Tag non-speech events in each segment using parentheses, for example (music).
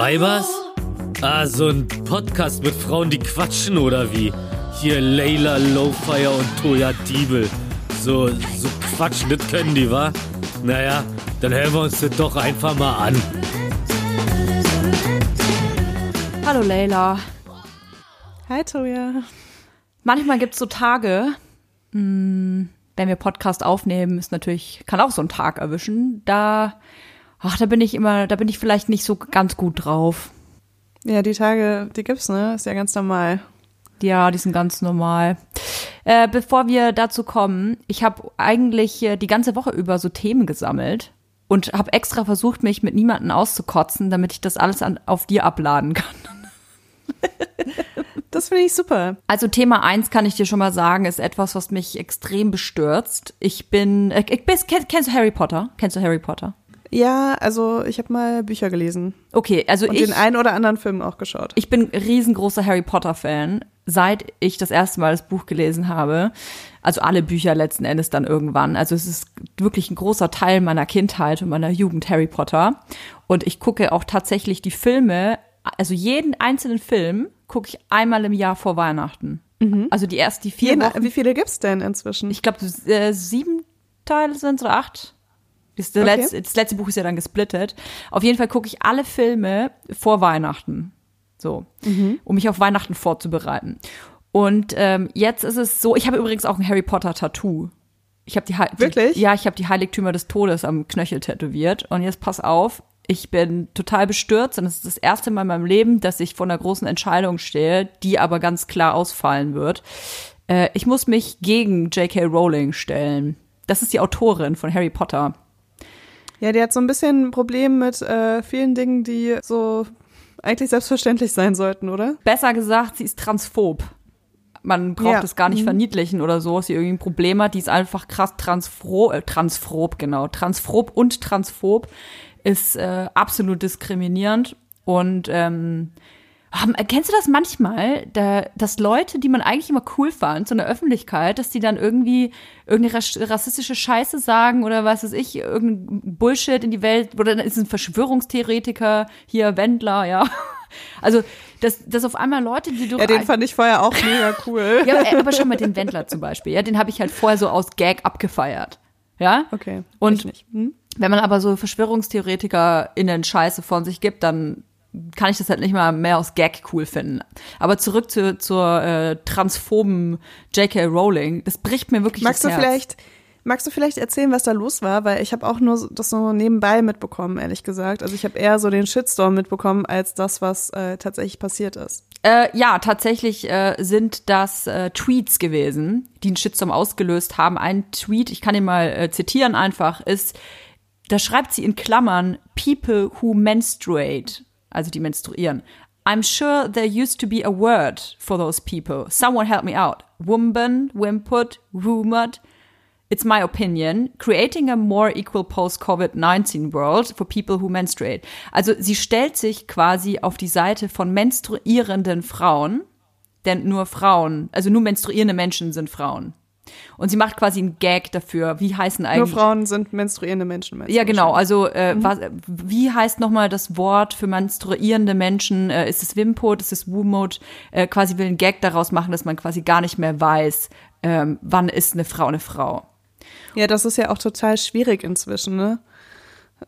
Weibers? Ah, so ein Podcast mit Frauen, die quatschen oder wie? Hier Layla Lowfire und Toya Diebel. So, so quatschen, das können die, wa? Naja, dann hören wir uns das doch einfach mal an. Hallo Leila. Hi Toya. Manchmal gibt es so Tage, mh, wenn wir Podcast aufnehmen, ist natürlich, kann auch so ein Tag erwischen. Da, ach, da bin ich immer, da bin ich vielleicht nicht so ganz gut drauf. Ja, die Tage, die gibt's, ne? Ist ja ganz normal. Ja, die sind ganz normal. Äh, bevor wir dazu kommen, ich habe eigentlich äh, die ganze Woche über so Themen gesammelt und habe extra versucht, mich mit niemandem auszukotzen, damit ich das alles an, auf dir abladen kann. (laughs) Das finde ich super. Also Thema eins kann ich dir schon mal sagen, ist etwas, was mich extrem bestürzt. Ich bin, äh, ich bin kennst du Harry Potter? Kennst du Harry Potter? Ja, also ich habe mal Bücher gelesen. Okay, also Und ich, den einen oder anderen Film auch geschaut. ich bin riesengroßer Harry Potter Fan, seit ich das erste Mal das Buch gelesen habe. Also alle Bücher letzten Endes dann irgendwann. Also es ist wirklich ein großer Teil meiner Kindheit und meiner Jugend Harry Potter. Und ich gucke auch tatsächlich die Filme, also jeden einzelnen Film gucke ich einmal im Jahr vor Weihnachten. Also die erst die vier Jeden, Wochen. wie viele gibt's denn inzwischen? Ich glaube, äh, sieben Teile sind oder acht. Das, der Okay. letzte, das letzte Buch ist ja dann gesplittet. Auf jeden Fall gucke ich alle Filme vor Weihnachten. So, um mich auf Weihnachten vorzubereiten. Und ähm, jetzt ist es so, ich habe übrigens auch ein Harry Potter Tattoo. Ich habe die, Hei- die Wirklich? Ja, ich habe die Heiligtümer des Todes am Knöchel tätowiert. Und jetzt pass auf, ich bin total bestürzt und es ist das erste Mal in meinem Leben, dass ich vor einer großen Entscheidung stehe, die aber ganz klar ausfallen wird. Äh, ich muss mich gegen J.K. Rowling stellen. Das ist die Autorin von Harry Potter. Ja, die hat so ein bisschen ein Problem mit äh, vielen Dingen, die so eigentlich selbstverständlich sein sollten, oder? Besser gesagt, sie ist transphob. Man braucht Ja. es gar nicht Mhm. verniedlichen oder so, dass sie irgendwie ein Problem hat. Die ist einfach krass transphob, äh, transphob, genau. Transphob und transphob ist äh, absolut diskriminierend. Und ähm, haben, kennst du das manchmal, da, dass Leute, die man eigentlich immer cool fand, so in der Öffentlichkeit, dass die dann irgendwie irgendeine ras- rassistische Scheiße sagen oder was weiß ich, irgendein Bullshit in die Welt, oder dann ist es ein Verschwörungstheoretiker, hier Wendler, ja. (laughs) Also, dass, dass auf einmal Leute, die du Ja, den fand ich vorher auch mega cool. (laughs) ja, äh, aber schon mal den Wendler zum Beispiel, ja, den habe ich halt vorher so aus Gag abgefeiert. Ja? Okay. Und. Hm? wenn man aber so VerschwörungstheoretikerInnen Scheiße von sich gibt, dann kann ich das halt nicht mal mehr aus Gag cool finden. Aber zurück zu, zur äh, transphoben J.K. Rowling, das bricht mir wirklich Magst du das Herz. vielleicht, magst du vielleicht erzählen, was da los war? Weil ich habe auch nur das so nebenbei mitbekommen, ehrlich gesagt. Also ich habe eher so den Shitstorm mitbekommen, als das, was äh, tatsächlich passiert ist. Äh, ja, tatsächlich äh, sind das äh, Tweets gewesen, die einen Shitstorm ausgelöst haben. Ein Tweet, ich kann ihn mal äh, zitieren einfach, ist, da schreibt sie in Klammern, people who menstruate, also die menstruieren. I'm sure there used to be a word for those people. Someone help me out. Wumban, wimput, rumored. It's my opinion, creating a more equal post-COVID-19 world for people who menstruate. Also sie stellt sich quasi auf die Seite von menstruierenden Frauen, denn nur Frauen, also nur menstruierende Menschen sind Frauen. Und sie macht quasi einen Gag dafür. Wie heißen Nur eigentlich Frauen sind menstruierende Menschen. ja, genau. Also, äh, was, wie heißt nochmal das Wort für menstruierende Menschen? Äh, ist es Wimpot? Ist es Wumot? Äh, quasi will einen Gag daraus machen, dass man quasi gar nicht mehr weiß, ähm, wann ist eine Frau eine Frau. Ja, das ist ja auch total schwierig inzwischen, ne?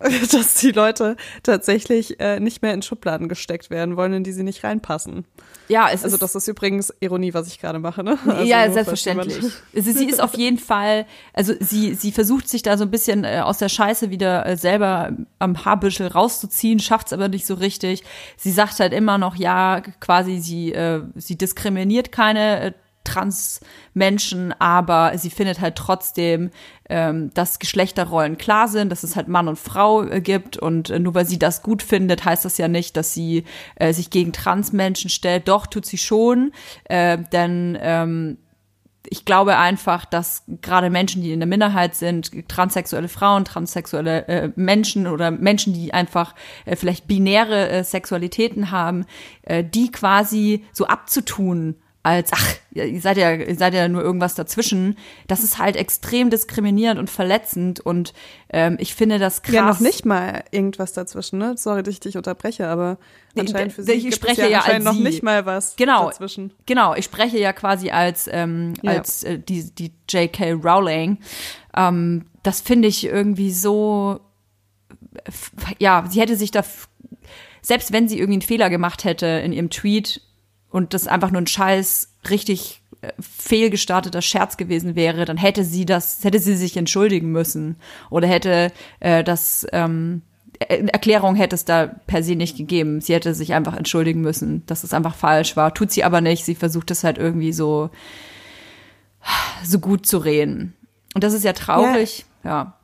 (laughs) Dass die Leute tatsächlich äh, nicht mehr in Schubladen gesteckt werden wollen, in die sie nicht reinpassen. Ja, es Also ist. das ist übrigens Ironie, was ich gerade mache, ne? Also ja, selbstverständlich. (laughs) Also sie ist auf jeden Fall, also sie, sie versucht sich da so ein bisschen äh, aus der Scheiße wieder äh, selber am Haarbüschel rauszuziehen, schafft's aber nicht so richtig. Sie sagt halt immer noch, ja, quasi sie, äh, sie diskriminiert keine äh, Trans-Menschen, aber sie findet halt trotzdem, ähm, dass Geschlechterrollen klar sind, dass es halt Mann und Frau äh, gibt und äh, nur weil sie das gut findet, heißt das ja nicht, dass sie äh, sich gegen Trans-Menschen stellt. Doch, tut sie schon, äh, denn ähm, ich glaube einfach, dass gerade Menschen, die in der Minderheit sind, transsexuelle Frauen, transsexuelle äh, Menschen oder Menschen, die einfach äh, vielleicht binäre äh, Sexualitäten haben, äh, die quasi so abzutun als, ach, ihr seid ja, ihr seid ja nur irgendwas dazwischen. Das ist halt extrem diskriminierend und verletzend und ähm, ich finde das krass. Ja, noch nicht mal irgendwas dazwischen, ne? Sorry, dass ich dich unterbreche, aber anscheinend für sie ich spreche ja, ja anscheinend als noch nicht mal was genau, dazwischen. Genau, ich spreche ja quasi als, ähm, Ja. als äh, die, die J.K. Rowling. Ähm, das finde ich irgendwie so, f- ja, sie hätte sich da, selbst wenn sie irgendwie einen Fehler gemacht hätte in ihrem Tweet und das einfach nur ein scheiß, richtig äh, fehlgestarteter Scherz gewesen wäre, dann hätte sie das, hätte sie sich entschuldigen müssen oder hätte äh, das, ähm, äh, Erklärung hätte es da per se nicht gegeben. Sie hätte sich einfach entschuldigen müssen, dass es einfach falsch war. Tut sie aber nicht. Sie versucht es halt irgendwie so, so gut zu reden. Und das ist ja traurig. Ja.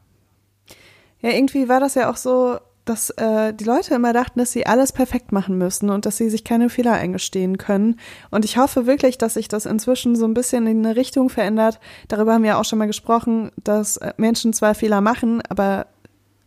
Ja, irgendwie war das ja auch so, dass äh, die Leute immer dachten, dass sie alles perfekt machen müssen und dass sie sich keine Fehler eingestehen können. Und ich hoffe wirklich, dass sich das inzwischen so ein bisschen in eine Richtung verändert. Darüber haben wir auch schon mal gesprochen, dass äh, Menschen zwar Fehler machen, aber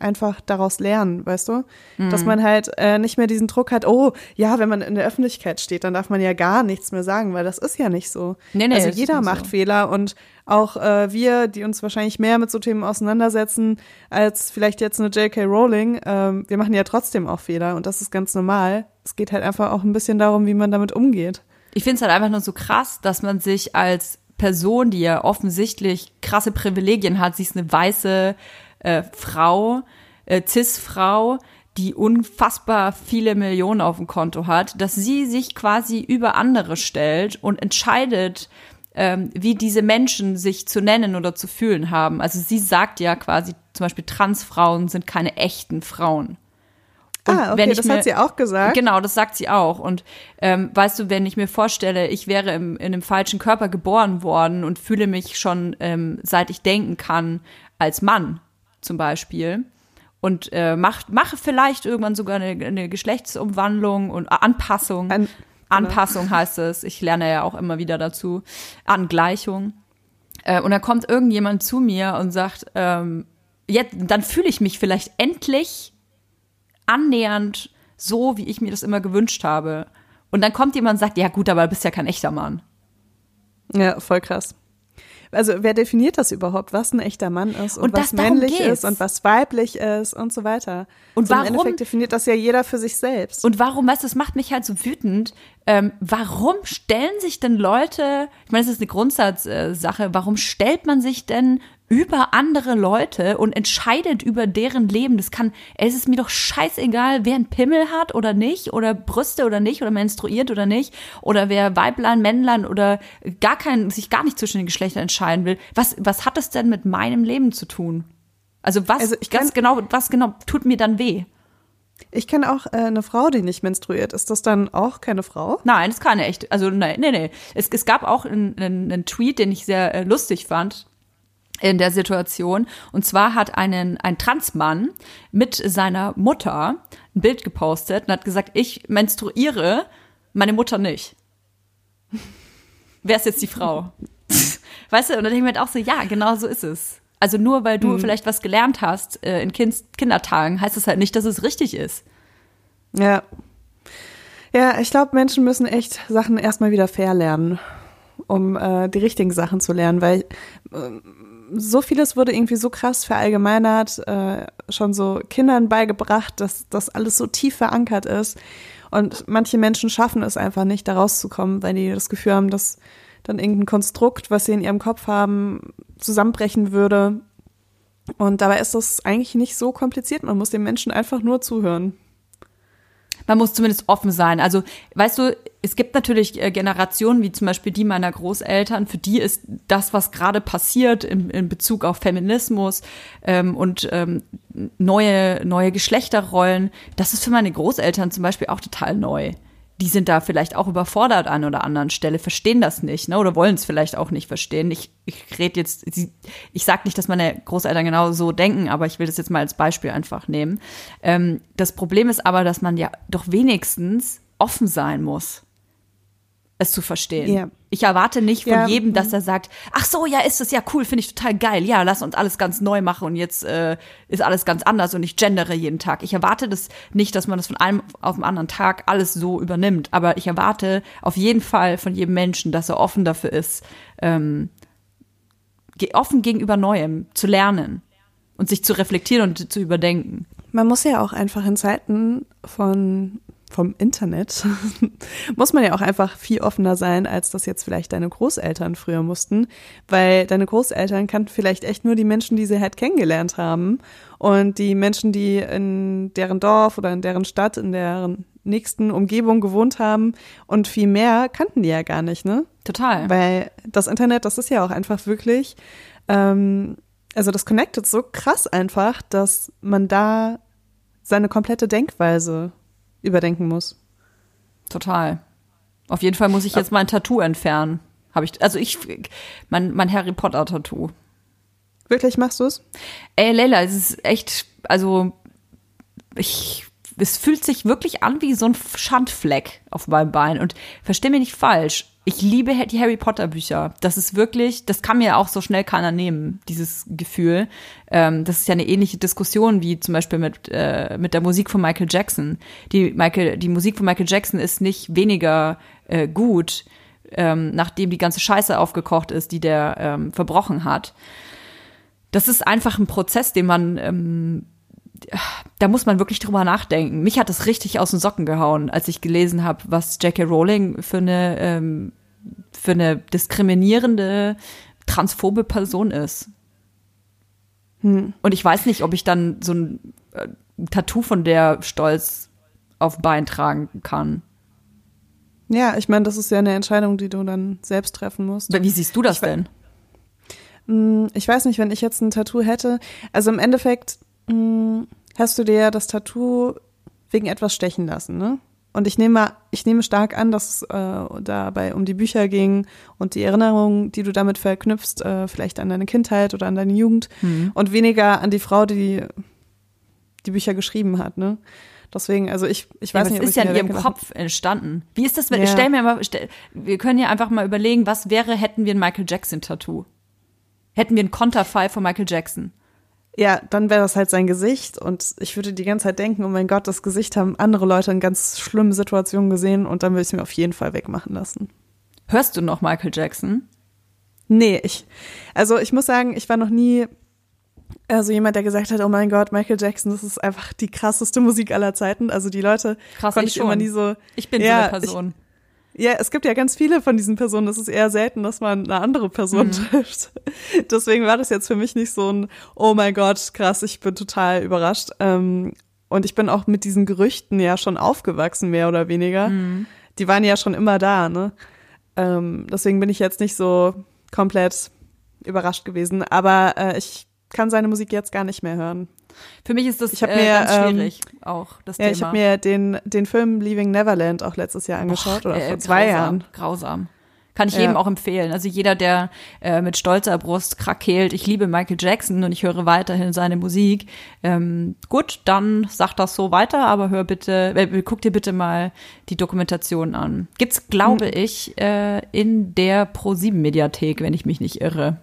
einfach daraus lernen, weißt du? Mhm. Dass man halt äh, nicht mehr diesen Druck hat, oh, ja, wenn man in der Öffentlichkeit steht, dann darf man ja gar nichts mehr sagen, weil das ist ja nicht so. Nee, nee, also jeder macht so. Fehler und auch äh, wir, die uns wahrscheinlich mehr mit so Themen auseinandersetzen als vielleicht jetzt eine J.K. Rowling, ähm, wir machen ja trotzdem auch Fehler und das ist ganz normal. Es geht halt einfach auch ein bisschen darum, wie man damit umgeht. Ich finde es halt einfach nur so krass, dass man sich als Person, die ja offensichtlich krasse Privilegien hat, sie ist eine weiße äh, Frau, äh, Cis-Frau, die unfassbar viele Millionen auf dem Konto hat, dass sie sich quasi über andere stellt und entscheidet, ähm, wie diese Menschen sich zu nennen oder zu fühlen haben. Also sie sagt ja quasi zum Beispiel, Transfrauen sind keine echten Frauen. Und ah, okay, das mir- hat sie auch gesagt. Genau, das sagt sie auch. Und ähm, weißt du, wenn ich mir vorstelle, ich wäre im, in einem falschen Körper geboren worden und fühle mich schon, ähm, seit ich denken kann, als Mann zum Beispiel und äh, mach, mache vielleicht irgendwann sogar eine, eine Geschlechtsumwandlung und äh, Anpassung. An- Anpassung heißt es. Ich lerne ja auch immer wieder dazu. Angleichung. Äh, und dann kommt irgendjemand zu mir und sagt, ähm, jetzt, dann fühle ich mich vielleicht endlich annähernd so, wie ich mir das immer gewünscht habe. Und dann kommt jemand und sagt, ja gut, aber du bist ja kein echter Mann. Ja, voll krass. Also wer definiert das überhaupt, was ein echter Mann ist und, Und was männlich ist und was weiblich ist und so weiter. Und so warum- Im Endeffekt definiert das ja jeder für sich selbst. Und warum, weißt du, das macht mich halt so wütend. Ähm, warum stellen sich denn Leute, ich meine, das ist eine Grundsatzsache, warum stellt man sich denn über andere Leute und entscheidet über deren Leben? Das kann, es ist mir doch scheißegal, wer einen Pimmel hat oder nicht, oder Brüste oder nicht, oder menstruiert oder nicht, oder wer Weiblein, Männlein oder gar kein, sich gar nicht zwischen den Geschlechtern entscheiden will. Was, was hat das denn mit meinem Leben zu tun? Also was, Also ich ganz kann- genau, was genau tut mir dann weh? Ich kenne auch äh, eine Frau, die nicht menstruiert. Ist das dann auch keine Frau? Nein, das ist keine echt. Also nein, nee, nee. Es, es gab auch einen, einen, einen Tweet, den ich sehr äh, lustig fand in der Situation. Und zwar hat einen, ein Transmann mit seiner Mutter ein Bild gepostet und hat gesagt, ich menstruiere, meine Mutter nicht. Wer ist jetzt die Frau? (laughs) weißt du, und dann denke ich mir halt auch so, ja, genau so ist es. Also nur weil du vielleicht was gelernt hast äh, in kind Kindertagen, heißt das halt nicht, dass es richtig ist. Ja. Ja, ich glaube, Menschen müssen echt Sachen erstmal wieder fair lernen, um äh, die richtigen Sachen zu lernen, weil äh, so vieles wurde irgendwie so krass verallgemeinert, äh, schon so Kindern beigebracht, dass das alles so tief verankert ist. Und manche Menschen schaffen es einfach nicht, da rauszukommen, weil die das Gefühl haben, dass dann irgendein Konstrukt, was sie in ihrem Kopf haben, zusammenbrechen würde. Und dabei ist das eigentlich nicht so kompliziert. Man muss den Menschen einfach nur zuhören. Man muss zumindest offen sein. Also, weißt du, es gibt natürlich äh, Generationen, wie zum Beispiel die meiner Großeltern, für die ist das, was gerade passiert in, in Bezug auf Feminismus ähm, und ähm, neue, neue Geschlechterrollen, das ist für meine Großeltern zum Beispiel auch total neu. Die sind da vielleicht auch überfordert an oder anderen Stelle, verstehen das nicht, ne? Oder wollen es vielleicht auch nicht verstehen. Ich, ich rede jetzt, ich sage nicht, dass meine Großeltern genau so denken, aber ich will das jetzt mal als Beispiel einfach nehmen. Ähm, das Problem ist aber, dass man ja doch wenigstens offen sein muss. Es zu verstehen. Ja. Ich erwarte nicht von Ja, jedem, dass mhm. er sagt, ach so, ja, ist das ja cool, finde ich total geil. Ja, lass uns alles ganz neu machen und jetzt äh, ist alles ganz anders und ich gendere jeden Tag. Ich erwarte das nicht, dass man das von einem auf den anderen Tag alles so übernimmt, aber ich erwarte auf jeden Fall von jedem Menschen, dass er offen dafür ist, ähm, offen gegenüber Neuem zu lernen und sich zu reflektieren und zu überdenken. Man muss ja auch einfach in Zeiten von vom Internet (laughs) muss man ja auch einfach viel offener sein, als das jetzt vielleicht deine Großeltern früher mussten, weil deine Großeltern kannten vielleicht echt nur die Menschen, die sie halt kennengelernt haben und die Menschen, die in deren Dorf oder in deren Stadt, in deren nächsten Umgebung gewohnt haben und viel mehr kannten die ja gar nicht, ne? Total. Weil das Internet, das ist ja auch einfach wirklich, ähm, also das connectet so krass einfach, dass man da seine komplette Denkweise überdenken muss. Total. Auf jeden Fall muss ich jetzt mein Tattoo entfernen. Habe ich, also ich, mein, mein Harry Potter Tattoo. Wirklich machst du es? Ey, Leila, es ist echt, also ich, es fühlt sich wirklich an wie so ein Schandfleck auf meinem Bein. Und versteh mir nicht falsch. Ich liebe die Harry Potter Bücher. Das ist wirklich, das kann mir auch so schnell keiner nehmen, dieses Gefühl. Ähm, das ist ja eine ähnliche Diskussion wie zum Beispiel mit, äh, mit der Musik von Michael Jackson. Die, Michael, die Musik von Michael Jackson ist nicht weniger äh, gut, ähm, nachdem die ganze Scheiße aufgekocht ist, die der ähm, verbrochen hat. Das ist einfach ein Prozess, den man ähm, da muss man wirklich drüber nachdenken. Mich hat das richtig aus den Socken gehauen, als ich gelesen habe, was J.K. Rowling für eine, ähm, für eine diskriminierende, transphobe Person ist. Hm. Und ich weiß nicht, ob ich dann so ein äh, Tattoo von der stolz auf Bein tragen kann. Ja, ich meine, das ist ja eine Entscheidung, die du dann selbst treffen musst. Wie siehst du das Ich denn? Hm, Ich weiß nicht, wenn ich jetzt ein Tattoo hätte. Also im Endeffekt hast du dir ja das Tattoo wegen etwas stechen lassen, ne? Und ich nehme, ich nehme stark an, dass es äh, dabei um die Bücher ging und die Erinnerungen, die du damit verknüpfst, äh, vielleicht an deine Kindheit oder an deine Jugend und weniger an die Frau, die die Bücher geschrieben hat, ne? Deswegen, also ich, ich Ja, weiß aber nicht, ob ist ja in ihrem Kopf entstanden. Wie ist das, wenn, Ja. stell mir mal, stell, wir können ja einfach mal überlegen, was wäre, hätten wir ein Michael Jackson Tattoo? Hätten wir ein Konterfei von Michael Jackson? Ja, dann wäre das halt sein Gesicht und ich würde die ganze Zeit denken, oh mein Gott, das Gesicht haben andere Leute in ganz schlimmen Situationen gesehen und dann würde ich es mir auf jeden Fall wegmachen lassen. Hörst du noch Michael Jackson? Nee, ich, also ich muss sagen, ich war noch nie also jemand, der gesagt hat, oh mein Gott, Michael Jackson, das ist einfach die krasseste Musik aller Zeiten. Also die Leute Krass, konnte ich ich immer nie so. Ich bin ja, so eine Person. Ja, es gibt ja ganz viele von diesen Personen. Das ist eher selten, dass man eine andere Person Mhm. trifft. Deswegen war das jetzt für mich nicht so ein, oh mein Gott, krass, ich bin total überrascht. Ähm, und ich bin auch mit diesen Gerüchten ja schon aufgewachsen, mehr oder weniger. Mhm. Die waren ja schon immer da, ne? Ähm, deswegen bin ich jetzt nicht so komplett überrascht gewesen. Aber äh, ich kann seine Musik jetzt gar nicht mehr hören. Für mich ist das Ich äh, mir, ganz ähm, schwierig, auch das Ja, Thema. ich habe mir den, den Film Leaving Neverland auch letztes Jahr angeschaut oder äh, vor zwei grausam, Jahren. Grausam. Kann ich Ja. jedem auch empfehlen. Also jeder, der äh, mit stolzer Brust krakeelt, ich liebe Michael Jackson und ich höre weiterhin seine Musik. Ähm, gut, dann sag das so weiter, aber hör bitte, äh, guck dir bitte mal die Dokumentation an. Gibt's, glaube Hm. ich, äh, in der Pro7-Mediathek, wenn ich mich nicht irre.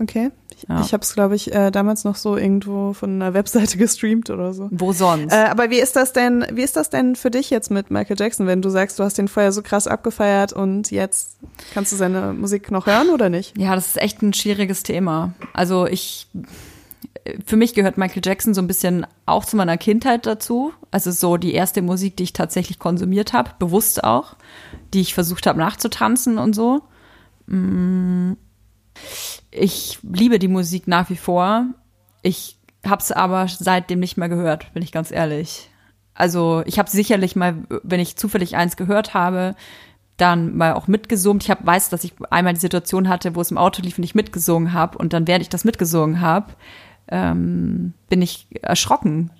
Okay. Ich, Ja. ich habe es, glaube ich, äh, damals noch so irgendwo von einer Webseite (laughs) gestreamt oder so. Wo sonst? Äh, aber wie ist das denn, wie ist das denn für dich jetzt mit Michael Jackson, wenn du sagst, du hast den vorher so krass abgefeiert und jetzt kannst du seine Musik noch hören oder nicht? Ja, das ist echt ein schwieriges Thema. Also ich, für mich gehört Michael Jackson so ein bisschen auch zu meiner Kindheit dazu. Also so die erste Musik, die ich tatsächlich konsumiert habe, bewusst auch, die ich versucht habe nachzutanzen und so. Ich liebe die Musik nach wie vor. Ich habe es aber seitdem nicht mehr gehört, bin ich ganz ehrlich. Also ich habe sicherlich mal, wenn ich zufällig eins gehört habe, dann mal auch mitgesummt. Ich hab, weiß, dass ich einmal die Situation hatte, wo es im Auto lief und ich mitgesungen habe. Und dann, während ich das mitgesungen habe, ähm, bin ich erschrocken,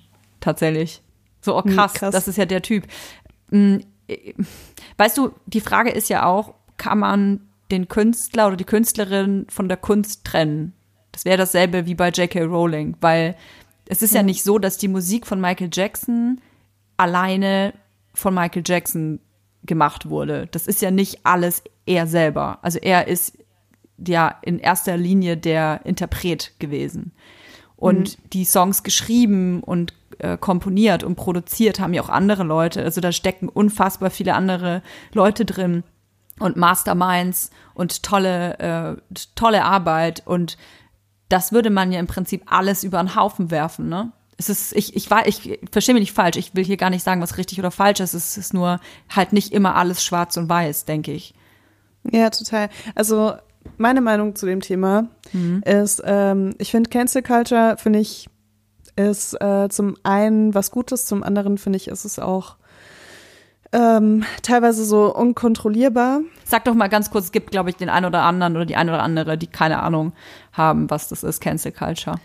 tatsächlich. So, oh Hm, krass, krass. das ist ja der Typ. Mm, äh, Weißt du, die Frage ist ja auch, kann man den Künstler oder die Künstlerin von der Kunst trennen? Das wäre dasselbe wie bei J.K. Rowling, weil es ist ja Hm. nicht so, dass die Musik von Michael Jackson alleine von Michael Jackson gemacht wurde. Das ist ja nicht alles er selber. Also er ist ja in erster Linie der Interpret gewesen. Und mhm. die Songs geschrieben und äh, komponiert und produziert haben ja auch andere Leute. Also da stecken unfassbar viele andere Leute drin und Masterminds und tolle, äh, tolle Arbeit. Und das würde man ja im Prinzip alles über einen Haufen werfen, ne? Es ist, ich, ich war, ich verstehe mich nicht falsch. Ich will hier gar nicht sagen, was richtig oder falsch ist. Es ist nur halt nicht immer alles schwarz und weiß, denke ich. Ja, total. Also meine Meinung zu dem Thema mhm. ist, ähm, ich finde Cancel Culture, finde ich, ist äh, zum einen was Gutes, zum anderen finde ich, ist es auch ähm, teilweise so unkontrollierbar. Sag doch mal ganz kurz, es gibt, glaube ich, den einen oder anderen oder die eine oder andere, die keine Ahnung haben, was das ist, Cancel Culture.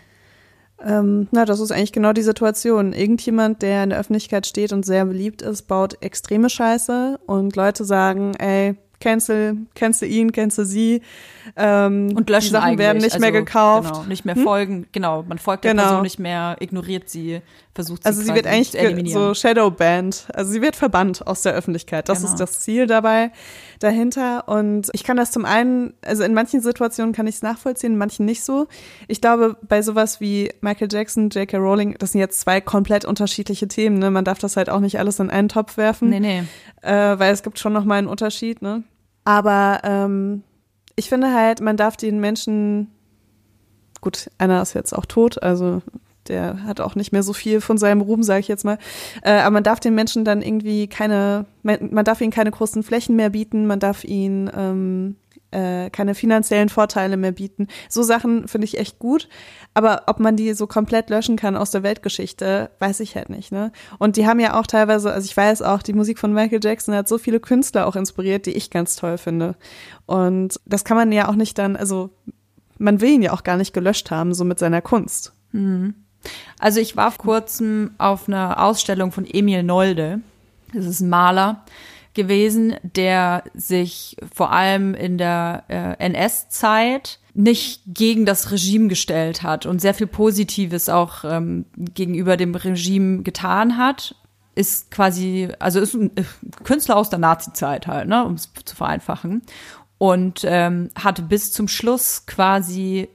Ähm, na, das ist eigentlich genau die Situation. Irgendjemand, der in der Öffentlichkeit steht und sehr beliebt ist, baut extreme Scheiße und Leute sagen, ey, cancel, cancel ihn, cancel sie. Ähm, und löschen die Sachen werden nicht also, mehr gekauft. Genau, nicht mehr hm? folgen, genau, man folgt der genau. Person nicht mehr, ignoriert sie, versucht sie Also sie wird eigentlich so Shadowbanned, also sie wird verbannt aus der Öffentlichkeit. Das genau. ist das Ziel dabei dahinter und ich kann das zum einen, also in manchen Situationen kann ich es nachvollziehen, in manchen nicht so. Ich glaube, bei sowas wie Michael Jackson, J.K. Rowling, das sind jetzt zwei komplett unterschiedliche Themen, ne? Man darf das halt auch nicht alles in einen Topf werfen. Nee, nee. Äh, weil es gibt schon noch mal einen Unterschied, ne? Aber ähm, ich finde halt, man darf den Menschen, gut, einer ist jetzt auch tot, also der hat auch nicht mehr so viel von seinem Ruhm, sage ich jetzt mal. Äh, aber man darf den Menschen dann irgendwie keine, man, man, darf ihnen keine großen Flächen mehr bieten, man darf ihnen ähm, äh, keine finanziellen Vorteile mehr bieten. So Sachen finde ich echt gut. Aber ob man die so komplett löschen kann aus der Weltgeschichte, weiß ich halt nicht. Ne? Und die haben ja auch teilweise, also ich weiß auch, die Musik von Michael Jackson hat so viele Künstler auch inspiriert, die ich ganz toll finde. Und das kann man ja auch nicht dann, also man will ihn ja auch gar nicht gelöscht haben, so mit seiner Kunst. Mhm. Also ich war vor kurzem auf einer Ausstellung von Emil Nolde. Das ist ein Maler gewesen, der sich vor allem in der äh, NS-Zeit nicht gegen das Regime gestellt hat und sehr viel Positives auch ähm, gegenüber dem Regime getan hat, ist quasi, also ist ein äh, Künstler aus der Nazi-Zeit halt, ne, um es zu vereinfachen. Und ähm, hat bis zum Schluss quasi,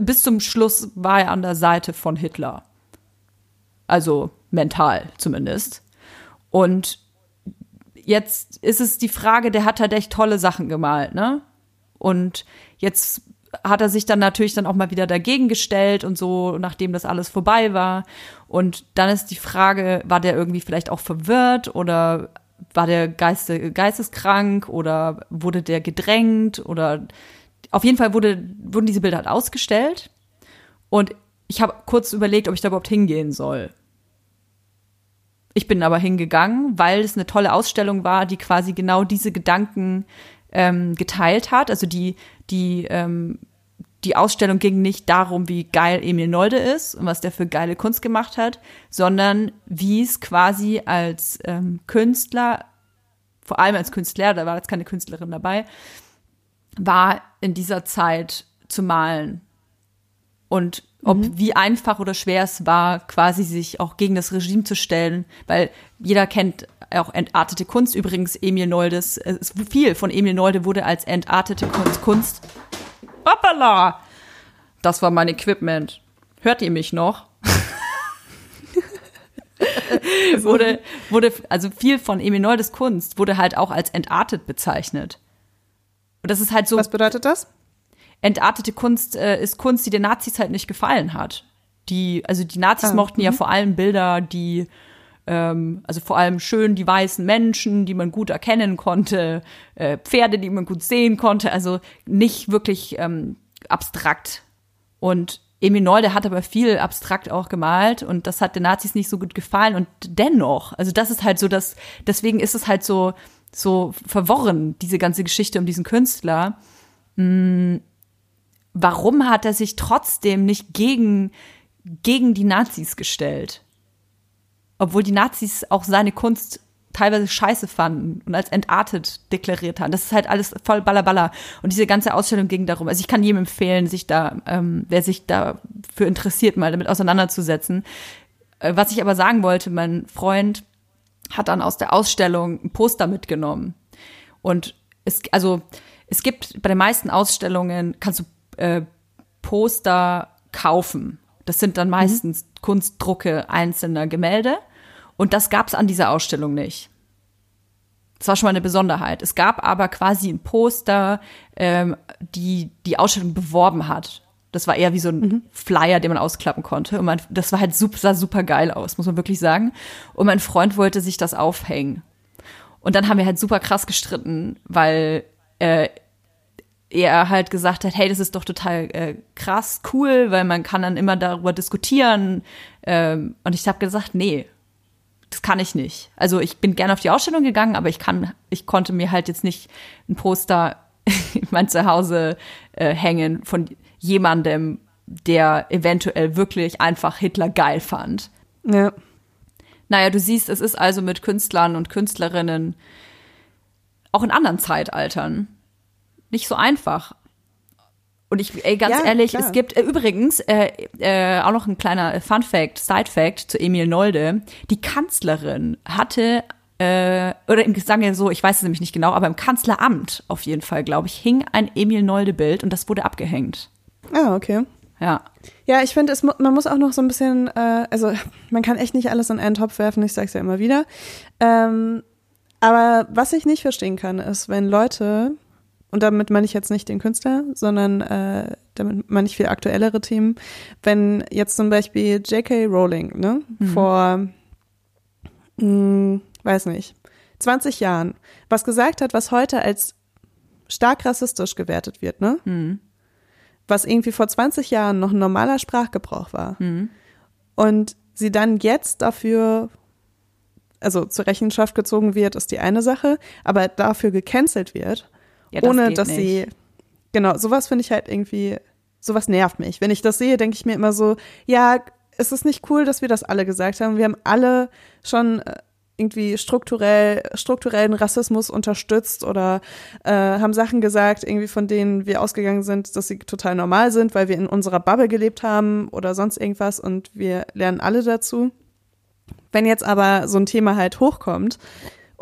bis zum Schluss war er an der Seite von Hitler. Also mental zumindest. Und jetzt ist es die Frage, der hat halt echt tolle Sachen gemalt, ne? Und jetzt hat er sich dann natürlich dann auch mal wieder dagegen gestellt und so, nachdem das alles vorbei war. Und dann ist die Frage, war der irgendwie vielleicht auch verwirrt oder war der Geiste, geisteskrank oder wurde der gedrängt oder auf jeden Fall wurde, wurden diese Bilder halt ausgestellt. Und ich habe kurz überlegt, ob ich da überhaupt hingehen soll. Ich bin aber hingegangen, weil es eine tolle Ausstellung war, die quasi genau diese Gedanken ähm, geteilt hat. Also die, die, ähm, die Ausstellung ging nicht darum, wie geil Emil Nolde ist und was der für geile Kunst gemacht hat, sondern wie es quasi als ähm, Künstler, vor allem als Künstler, da war jetzt keine Künstlerin dabei, war in dieser Zeit zu malen. Und ob mhm. wie einfach oder schwer es war, quasi sich auch gegen das Regime zu stellen, weil jeder kennt auch entartete Kunst. Übrigens, Emil Noldes, äh, viel von Emil Nolde wurde als entartete Kunst. Kunst. Hoppala! Das war mein Equipment. Hört ihr mich noch? (laughs) wurde, wurde, also viel von Emil Noldes Kunst wurde halt auch als entartet bezeichnet. Und das ist halt so. Was bedeutet das? Entartete Kunst äh, ist Kunst, die den Nazis halt nicht gefallen hat. Die, also die Nazis ah, mochten ja mhm. vor allem Bilder, die ähm, also vor allem schön die weißen Menschen, die man gut erkennen konnte, äh, Pferde, die man gut sehen konnte, also nicht wirklich ähm, abstrakt. Und Emil Nolde hat aber viel abstrakt auch gemalt und das hat den Nazis nicht so gut gefallen und dennoch, also das ist halt so das, deswegen ist es halt so, so verworren, diese ganze Geschichte um diesen Künstler. Hm, warum hat er sich trotzdem nicht gegen, gegen die Nazis gestellt? obwohl die Nazis auch seine Kunst teilweise scheiße fanden und als entartet deklariert haben. Das ist halt alles voll ballerballer. Und diese ganze Ausstellung ging darum. Also ich kann jedem empfehlen, sich da, ähm, wer sich dafür interessiert, mal damit auseinanderzusetzen. Äh, was ich aber sagen wollte, mein Freund hat dann aus der Ausstellung ein Poster mitgenommen. Und es, also, es gibt bei den meisten Ausstellungen, kannst du äh, Poster kaufen. Das sind dann meistens mhm. Kunstdrucke einzelner Gemälde. Und das gab es an dieser Ausstellung nicht. Das war schon mal eine Besonderheit. Es gab aber quasi ein Poster, ähm, die die Ausstellung beworben hat. Das war eher wie so ein mhm. Flyer, den man ausklappen konnte. Und man, das war halt super, sah super geil aus, muss man wirklich sagen. Und mein Freund wollte sich das aufhängen. Und dann haben wir halt super krass gestritten, weil äh, er halt gesagt hat, hey, das ist doch total äh, krass, cool, weil man kann dann immer darüber diskutieren. Ähm, und ich habe gesagt, nee, das kann ich nicht. Also ich bin gerne auf die Ausstellung gegangen, aber ich kann, ich konnte mir halt jetzt nicht ein Poster (laughs) in mein Zuhause äh, hängen von jemandem, der eventuell wirklich einfach Hitler geil fand. Ja. Naja, du siehst, es ist also mit Künstlern und Künstlerinnen auch in anderen Zeitaltern nicht so einfach. Und ich, ey, ganz ja, ehrlich, klar. es gibt äh, übrigens äh, äh, auch noch ein kleiner Fun Fact, Side Fact zu Emil Nolde. Die Kanzlerin hatte äh, oder im wir so, ich weiß es nämlich nicht genau, aber im Kanzleramt auf jeden Fall, glaube ich, hing ein Emil Nolde Bild und das wurde abgehängt. Ah, okay. Ja. Ja, ich finde, man muss auch noch so ein bisschen, äh, also man kann echt nicht alles in einen Topf werfen, ich sage es ja immer wieder. Ähm, aber was ich nicht verstehen kann, ist, wenn Leute, und damit meine ich jetzt nicht den Künstler, sondern äh, damit meine ich viel aktuellere Themen, wenn jetzt zum Beispiel J.K. Rowling, ne, mhm. vor, mh, hm, weiß nicht, 20 Jahren was gesagt hat, was heute als stark rassistisch gewertet wird, ne? Mhm was irgendwie vor 20 Jahren noch ein normaler Sprachgebrauch war. Mhm. Und sie dann jetzt dafür, also zur Rechenschaft gezogen wird, ist die eine Sache, aber dafür gecancelt wird, ja, das ohne dass nicht. sie, genau, sowas finde ich halt irgendwie, sowas nervt mich. Wenn ich das sehe, denke ich mir immer so, ja, es ist nicht cool, dass wir das alle gesagt haben. Wir haben alle schon äh, irgendwie strukturell, strukturellen Rassismus unterstützt oder äh, haben Sachen gesagt, irgendwie von denen wir ausgegangen sind, dass sie total normal sind, weil wir in unserer Bubble gelebt haben oder sonst irgendwas und wir lernen alle dazu. Wenn jetzt aber so ein Thema halt hochkommt,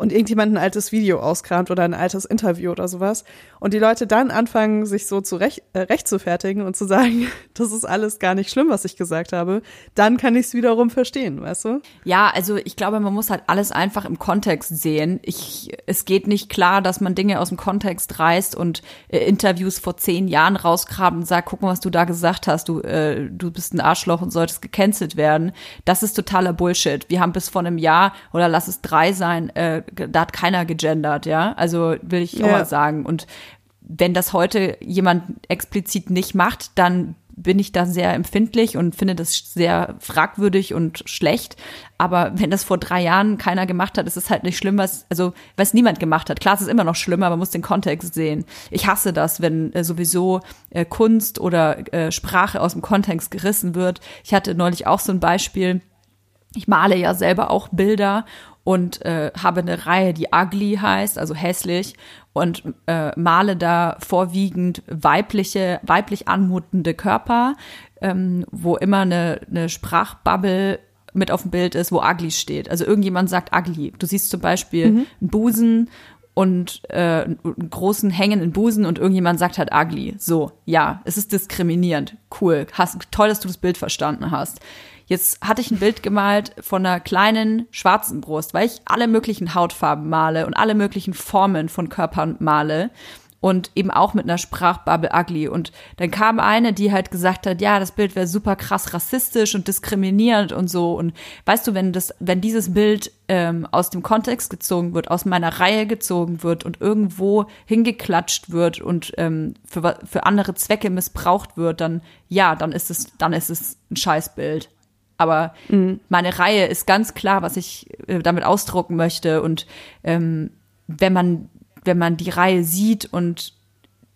und irgendjemand ein altes Video auskramt oder ein altes Interview oder sowas und die Leute dann anfangen, sich so zu recht, äh, recht zu fertigen und zu sagen, (laughs) das ist alles gar nicht schlimm, was ich gesagt habe, dann kann ich es wiederum verstehen, weißt du? Ja, also ich glaube, man muss halt alles einfach im Kontext sehen. Ich, es geht nicht klar, dass man Dinge aus dem Kontext reißt und äh, Interviews vor zehn Jahren rauskramt und sagt, guck mal, was du da gesagt hast, du, äh, du bist ein Arschloch und solltest gecancelt werden. Das ist totaler Bullshit. Wir haben bis vor einem Jahr oder lass es drei sein, äh, da hat keiner gegendert, ja. Also will ich auch ja. mal sagen. Und wenn das heute jemand explizit nicht macht, dann bin ich da sehr empfindlich und finde das sehr fragwürdig und schlecht. Aber wenn das vor drei Jahren keiner gemacht hat, ist es halt nicht schlimm, was, also, was niemand gemacht hat. Klar, es ist immer noch schlimmer, man muss den Kontext sehen. Ich hasse das, wenn äh, sowieso äh, Kunst oder äh, Sprache aus dem Kontext gerissen wird. Ich hatte neulich auch so ein Beispiel. Ich male ja selber auch Bilder und äh, habe eine Reihe, die ugly heißt, also hässlich und äh, male da vorwiegend weibliche, weiblich anmutende Körper, ähm, wo immer eine, eine Sprachbubble mit auf dem Bild ist, wo ugly steht. Also irgendjemand sagt ugly. Du siehst zum Beispiel mhm. einen Busen und äh, einen großen hängenden Busen und irgendjemand sagt halt ugly. So, ja, es ist diskriminierend. Cool. Hast, toll, dass du das Bild verstanden hast. Jetzt hatte ich ein Bild gemalt von einer kleinen schwarzen Brust, weil ich alle möglichen Hautfarben male und alle möglichen Formen von Körpern male und eben auch mit einer Sprachbubble ugly. Und dann kam eine, die halt gesagt hat, ja, das Bild wäre super krass rassistisch und diskriminierend und so. Und weißt du, wenn das, wenn dieses Bild ähm, aus dem Kontext gezogen wird, aus meiner Reihe gezogen wird und irgendwo hingeklatscht wird und ähm, für, für andere Zwecke missbraucht wird, dann ja, dann ist es, dann ist es ein Scheißbild. Aber mhm. meine Reihe ist ganz klar, was ich äh, damit ausdrucken möchte. Und ähm, wenn man, wenn man die Reihe sieht und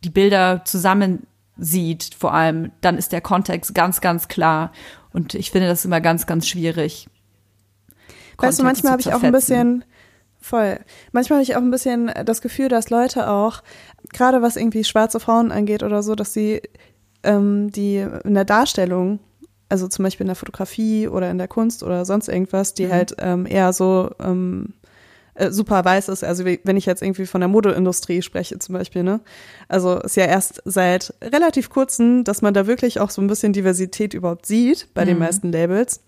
die Bilder zusammen sieht, vor allem, dann ist der Kontext ganz, ganz klar. Und ich finde das immer ganz, ganz schwierig. Weißt du, manchmal habe ich auch ein bisschen, voll, manchmal habe ich auch ein bisschen das Gefühl, dass Leute auch, gerade was irgendwie schwarze Frauen angeht oder so, dass sie ähm, die in der Darstellung also zum Beispiel in der Fotografie oder in der Kunst oder sonst irgendwas, die Mhm. halt ähm, eher so ähm, äh, super weiß ist. Also wenn ich jetzt irgendwie von der Modeindustrie spreche zum Beispiel, ne? Also ist ja erst seit relativ kurzem, dass man da wirklich auch so ein bisschen Diversität überhaupt sieht bei den meisten Labels.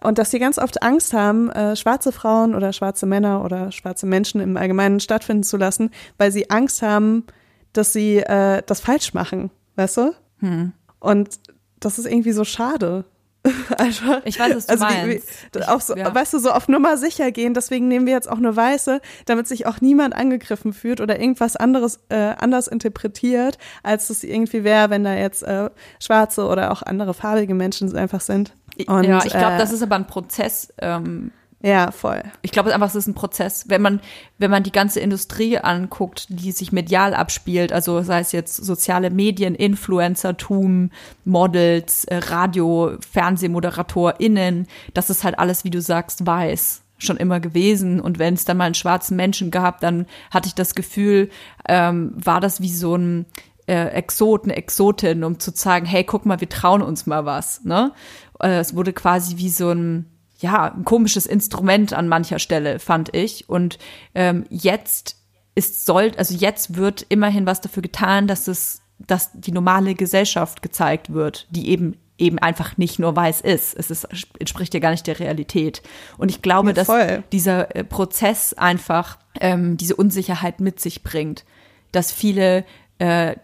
Und dass sie ganz oft Angst haben, äh, schwarze Frauen oder schwarze Männer oder schwarze Menschen im Allgemeinen stattfinden zu lassen, weil sie Angst haben, dass sie äh, das falsch machen, weißt du? Und das ist irgendwie so schade. Einfach. (laughs) Ich weiß, was du also meinst. die- Ich- auch so, ja. weißt du, so auf Nummer sicher gehen. Deswegen nehmen wir jetzt auch nur Weiße, damit sich auch niemand angegriffen fühlt oder irgendwas anderes äh, anders interpretiert, als es irgendwie wäre, wenn da jetzt äh, schwarze oder auch andere farbige Menschen einfach sind. Und, ja, ich glaube, äh, das ist aber ein Prozess. Ähm, ja voll. ich glaube einfach, es ist ein Prozess. Wenn man, wenn man die ganze Industrie anguckt, die sich medial abspielt, also sei es jetzt soziale Medien, Influencertum, Models, äh, Radio, FernsehmoderatorInnen, das ist halt alles, wie du sagst, weiß schon immer gewesen. Und wenn es dann mal einen schwarzen Menschen gab, dann hatte ich das Gefühl, ähm, war das wie so ein äh, Exot, eine Exotin, um zu zeigen, hey, guck mal, wir trauen uns mal was. Ne? Äh, es wurde quasi wie so ein ja, ein komisches Instrument an mancher Stelle, fand ich. Und ähm, jetzt ist soll, also jetzt wird immerhin was dafür getan, dass es, dass die normale Gesellschaft gezeigt wird, die eben eben einfach nicht nur weiß ist. Es ist, entspricht ja gar nicht der Realität. Und ich glaube, Ja, dass dieser äh, Prozess einfach ähm, diese Unsicherheit mit sich bringt, dass viele äh,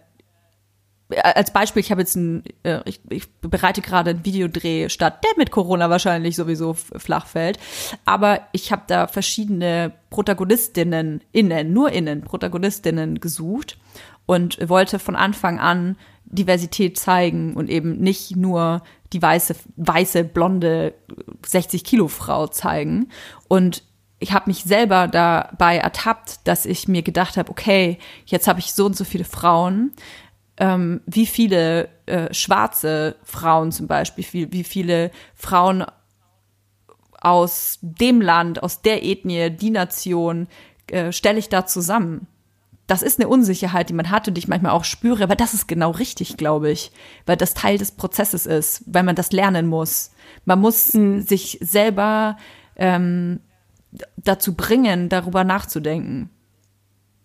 als Beispiel, ich habe jetzt ein, äh, ich, ich bereite gerade einen Videodreh statt, der mit Corona wahrscheinlich sowieso flach fällt. Aber ich habe da verschiedene Protagonistinnen, innen, nur innen, Protagonistinnen gesucht und wollte von Anfang an Diversität zeigen und eben nicht nur die weiße, weiße, blonde 60 Kilo Frau zeigen. Und ich habe mich selber dabei ertappt, dass ich mir gedacht habe, okay, jetzt habe ich so und so viele Frauen, ähm, wie viele äh, schwarze Frauen zum Beispiel, wie, wie viele Frauen aus dem Land, aus der Ethnie, die Nation äh, stelle ich da zusammen. Das ist eine Unsicherheit, die man hat und die ich manchmal auch spüre, aber das ist genau richtig, glaube ich, weil das Teil des Prozesses ist, weil man das lernen muss. Man muss sich selber ähm, dazu bringen, darüber nachzudenken.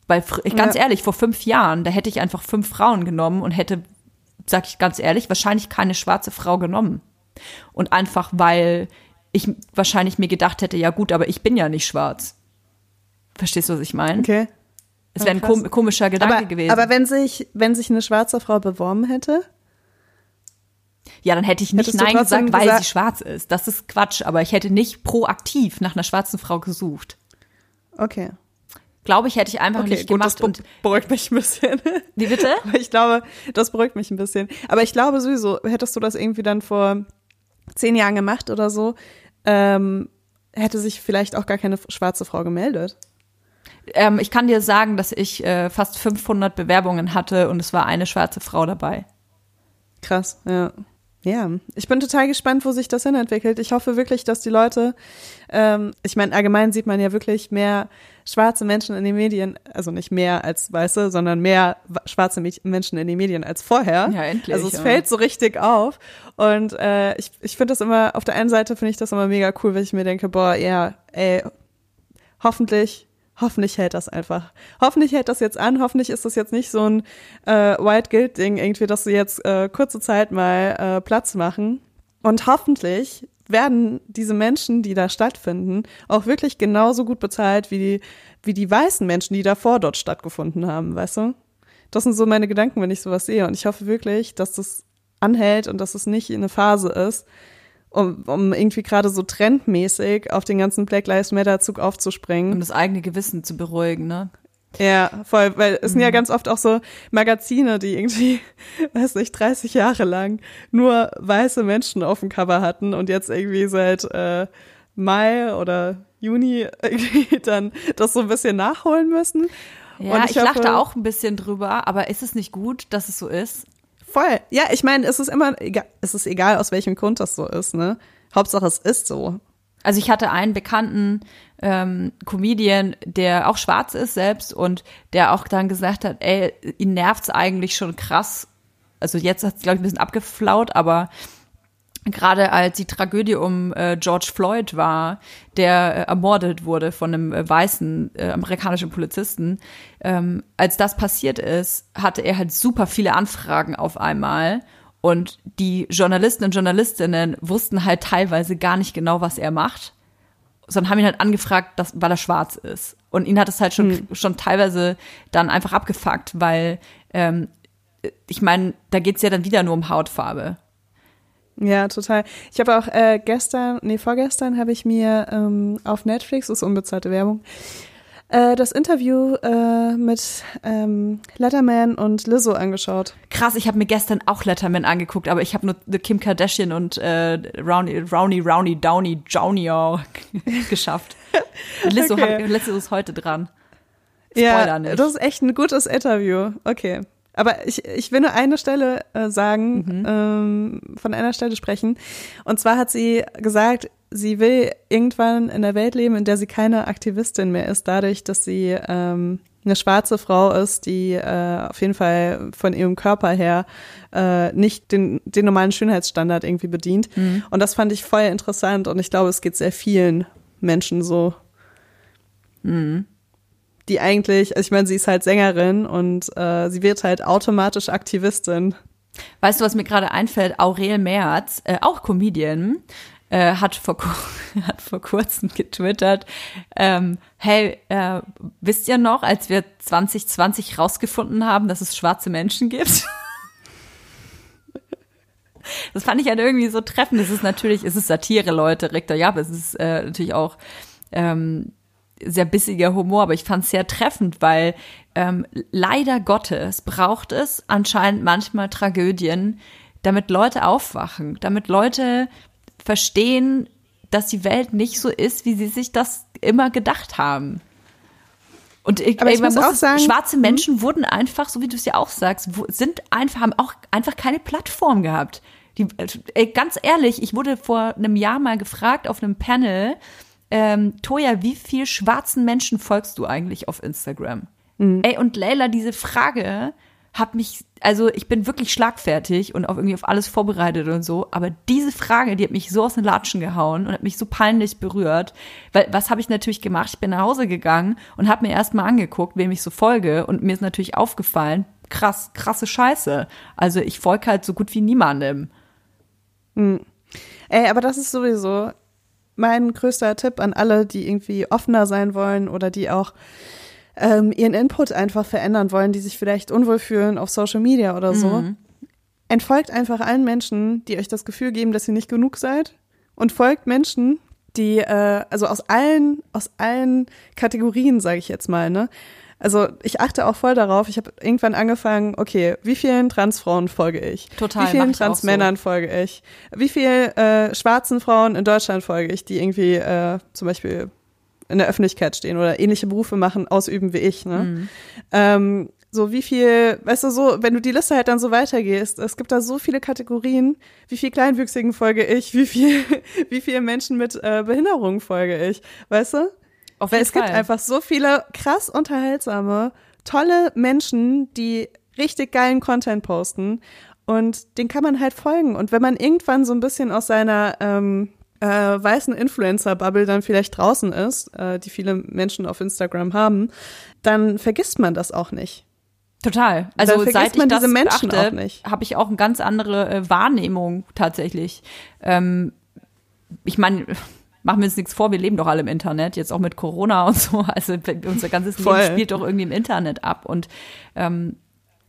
Weil, ganz Ja. ehrlich, vor fünf Jahren, da hätte ich einfach fünf Frauen genommen und hätte, sag ich ganz ehrlich, wahrscheinlich keine schwarze Frau genommen. Und einfach, weil ich wahrscheinlich mir gedacht hätte, ja gut, aber ich bin ja nicht schwarz. Verstehst du, was ich meine? Okay. Es wäre ein kom komischer Gedanke Aber, gewesen. aber wenn sich, wenn sich eine schwarze Frau beworben hätte, ja, dann hätte ich nicht Nein gesagt, weil gesagt- sie schwarz ist. Das ist Quatsch, aber ich hätte nicht proaktiv nach einer schwarzen Frau gesucht. okay. Glaube ich, hätte ich einfach Okay, nicht gut, das gemacht. be- Und beruhigt mich ein bisschen. (laughs) wie bitte? Ich glaube, das beruhigt mich ein bisschen. Aber ich glaube sowieso, hättest du das irgendwie dann vor zehn Jahren gemacht oder so, ähm, hätte sich vielleicht auch gar keine schwarze Frau gemeldet. Ähm, ich kann dir sagen, dass ich äh, fast 500 Bewerbungen hatte und es war eine schwarze Frau dabei. Krass, ja. Ja, ich bin total gespannt, wo sich das hin entwickelt. Ich hoffe wirklich, dass die Leute, ähm, ich meine, allgemein sieht man ja wirklich mehr schwarze Menschen in den Medien, also nicht mehr als weiße, sondern mehr wa- schwarze Menschen in den Medien als vorher. Ja, endlich, Also es ja. fällt so richtig auf. Und äh, ich, ich finde das immer, auf der einen Seite finde ich das immer mega cool, weil ich mir denke, boah, ja, ey, hoffentlich, hoffentlich hält das einfach. Hoffentlich hält das jetzt an, hoffentlich ist das jetzt nicht so ein äh, White Guilt Ding irgendwie, dass sie jetzt äh, kurze Zeit mal äh, Platz machen. Und hoffentlich werden diese Menschen, die da stattfinden, auch wirklich genauso gut bezahlt wie die, wie die weißen Menschen, die davor dort stattgefunden haben, weißt du? Das sind so meine Gedanken, wenn ich sowas sehe. Und ich hoffe wirklich, dass das anhält und dass es nicht eine Phase ist, um, um irgendwie gerade so trendmäßig auf den ganzen Black Lives Matter Zug aufzuspringen. Um das eigene Gewissen zu beruhigen, ne? Ja, voll, weil es sind ja ganz oft auch so Magazine, die irgendwie, (laughs) weiß nicht, 30 Jahre lang nur weiße Menschen auf dem Cover hatten und jetzt irgendwie seit äh, Mai oder Juni (laughs) irgendwie dann das so ein bisschen nachholen müssen. Ja, Und ich, lachte hoffe- auch ein bisschen drüber, aber ist es nicht gut, dass es so ist? Voll. Ja, ich meine, es ist immer es ist egal, aus welchem Grund das so ist, ne? Hauptsache es ist so. Also ich hatte einen bekannten ähm, Comedian, der auch schwarz ist selbst und der auch dann gesagt hat, ey, ihn nervt's eigentlich schon krass. Also jetzt hat es, glaube ich, ein bisschen abgeflaut, aber gerade als die Tragödie um äh, George Floyd war, der äh, ermordet wurde von einem äh, weißen äh, amerikanischen Polizisten, ähm, als das passiert ist, hatte er halt super viele Anfragen auf einmal. Und die Journalisten und Journalistinnen wussten halt teilweise gar nicht genau, was er macht, sondern haben ihn halt angefragt, dass, weil er schwarz ist. Und ihn hat es halt schon, mhm. schon teilweise dann einfach abgefuckt, weil ähm, ich meine, da geht's ja dann wieder nur um Hautfarbe. Ja, total. Ich habe auch äh, gestern, nee, vorgestern habe ich mir ähm, auf Netflix, das ist unbezahlte Werbung, äh, das Interview äh, mit ähm, Letterman und Lizzo angeschaut. Krass, ich habe mir gestern auch Letterman angeguckt, aber ich habe nur Kim Kardashian und äh, Rowney, Rowney, Rowney, Downey, Junior (laughs) geschafft. (laughs) Lizzo, okay. hab, Lizzo ist heute dran. Spoiler ja, nicht. das ist echt ein gutes Interview. Okay. Aber ich, ich will nur eine Stelle äh, sagen, mhm. ähm, von einer Stelle sprechen. Und zwar hat sie gesagt, sie will irgendwann in der Welt leben, in der sie keine Aktivistin mehr ist, dadurch, dass sie ähm, eine schwarze Frau ist, die äh, auf jeden Fall von ihrem Körper her äh, nicht den, den normalen Schönheitsstandard irgendwie bedient. Mhm. Und das fand ich voll interessant und ich glaube, es geht sehr vielen Menschen so. Mhm die eigentlich, also ich meine, sie ist halt Sängerin und äh, sie wird halt automatisch Aktivistin. Weißt du, was mir gerade einfällt? Aurel Merz, äh, auch Comedian, äh, hat, vor, (laughs) hat vor kurzem getwittert, ähm, hey, äh, wisst ihr noch, als wir 2020 rausgefunden haben, dass es schwarze Menschen gibt? (laughs) Das fand ich halt irgendwie so treffend. Es ist natürlich, es ist Satire, Leute, Rektor, ja, aber es ist äh, natürlich auch ähm, sehr bissiger Humor, aber ich fand es sehr treffend, weil ähm, leider Gottes braucht es anscheinend manchmal Tragödien, damit Leute aufwachen, damit Leute verstehen, dass die Welt nicht so ist, wie sie sich das immer gedacht haben. Und ich, aber ich ey, muss, muss auch sagen, schwarze hm? Menschen wurden einfach, so wie du es ja auch sagst, sind einfach, haben auch einfach keine Plattform gehabt. Die, ey, ganz ehrlich, ich wurde vor einem Jahr mal gefragt auf einem Panel, ähm, Toja, wie viel schwarzen Menschen folgst du eigentlich auf Instagram? Mhm. Ey, und Leila, diese Frage hat mich, also ich bin wirklich schlagfertig und auch irgendwie auf alles vorbereitet und so, aber diese Frage, die hat mich so aus den Latschen gehauen und hat mich so peinlich berührt, weil was habe ich natürlich gemacht? Ich bin nach Hause gegangen und habe mir erstmal angeguckt, wem ich so folge und mir ist natürlich aufgefallen, krass, krasse Scheiße. Also ich folge halt so gut wie niemandem. Mhm. Ey, aber das ist sowieso, mein größter Tipp an alle, die irgendwie offener sein wollen oder die auch ähm, ihren Input einfach verändern wollen, die sich vielleicht unwohl fühlen auf Social Media oder so. Mhm. Entfolgt einfach allen Menschen, die euch das Gefühl geben, dass ihr nicht genug seid. Und folgt Menschen, die, äh, also aus allen, aus allen Kategorien, sage ich jetzt mal, ne? Also ich achte auch voll darauf. Ich habe irgendwann angefangen, okay, wie vielen Transfrauen folge ich? Total. Wie vielen Transmännern so. folge ich? Wie vielen äh, schwarzen Frauen in Deutschland folge ich, die irgendwie äh, zum Beispiel in der Öffentlichkeit stehen oder ähnliche Berufe machen, ausüben wie ich. Ne? Mhm. Ähm, so wie viel, weißt du, so, wenn du die Liste halt dann so weitergehst, es gibt da so viele Kategorien, wie viel Kleinwüchsigen folge ich, wie viel, (laughs) wie viele Menschen mit äh, Behinderungen folge ich, weißt du? Auf Weil es Fall. gibt einfach so viele krass unterhaltsame, tolle Menschen, die richtig geilen Content posten und den kann man halt folgen. Und wenn man irgendwann so ein bisschen aus seiner ähm, äh, weißen Influencer-Bubble dann vielleicht draußen ist, äh, die viele Menschen auf Instagram haben, dann vergisst man das auch nicht. Total. Also seit ich das Menschen habe ich auch eine ganz andere äh, Wahrnehmung tatsächlich. Ähm, ich meine, (laughs) machen wir uns nichts vor, wir leben doch alle im Internet, jetzt auch mit Corona und so. (laughs) Also unser ganzes Voll. Leben spielt doch irgendwie im Internet ab. Und ähm,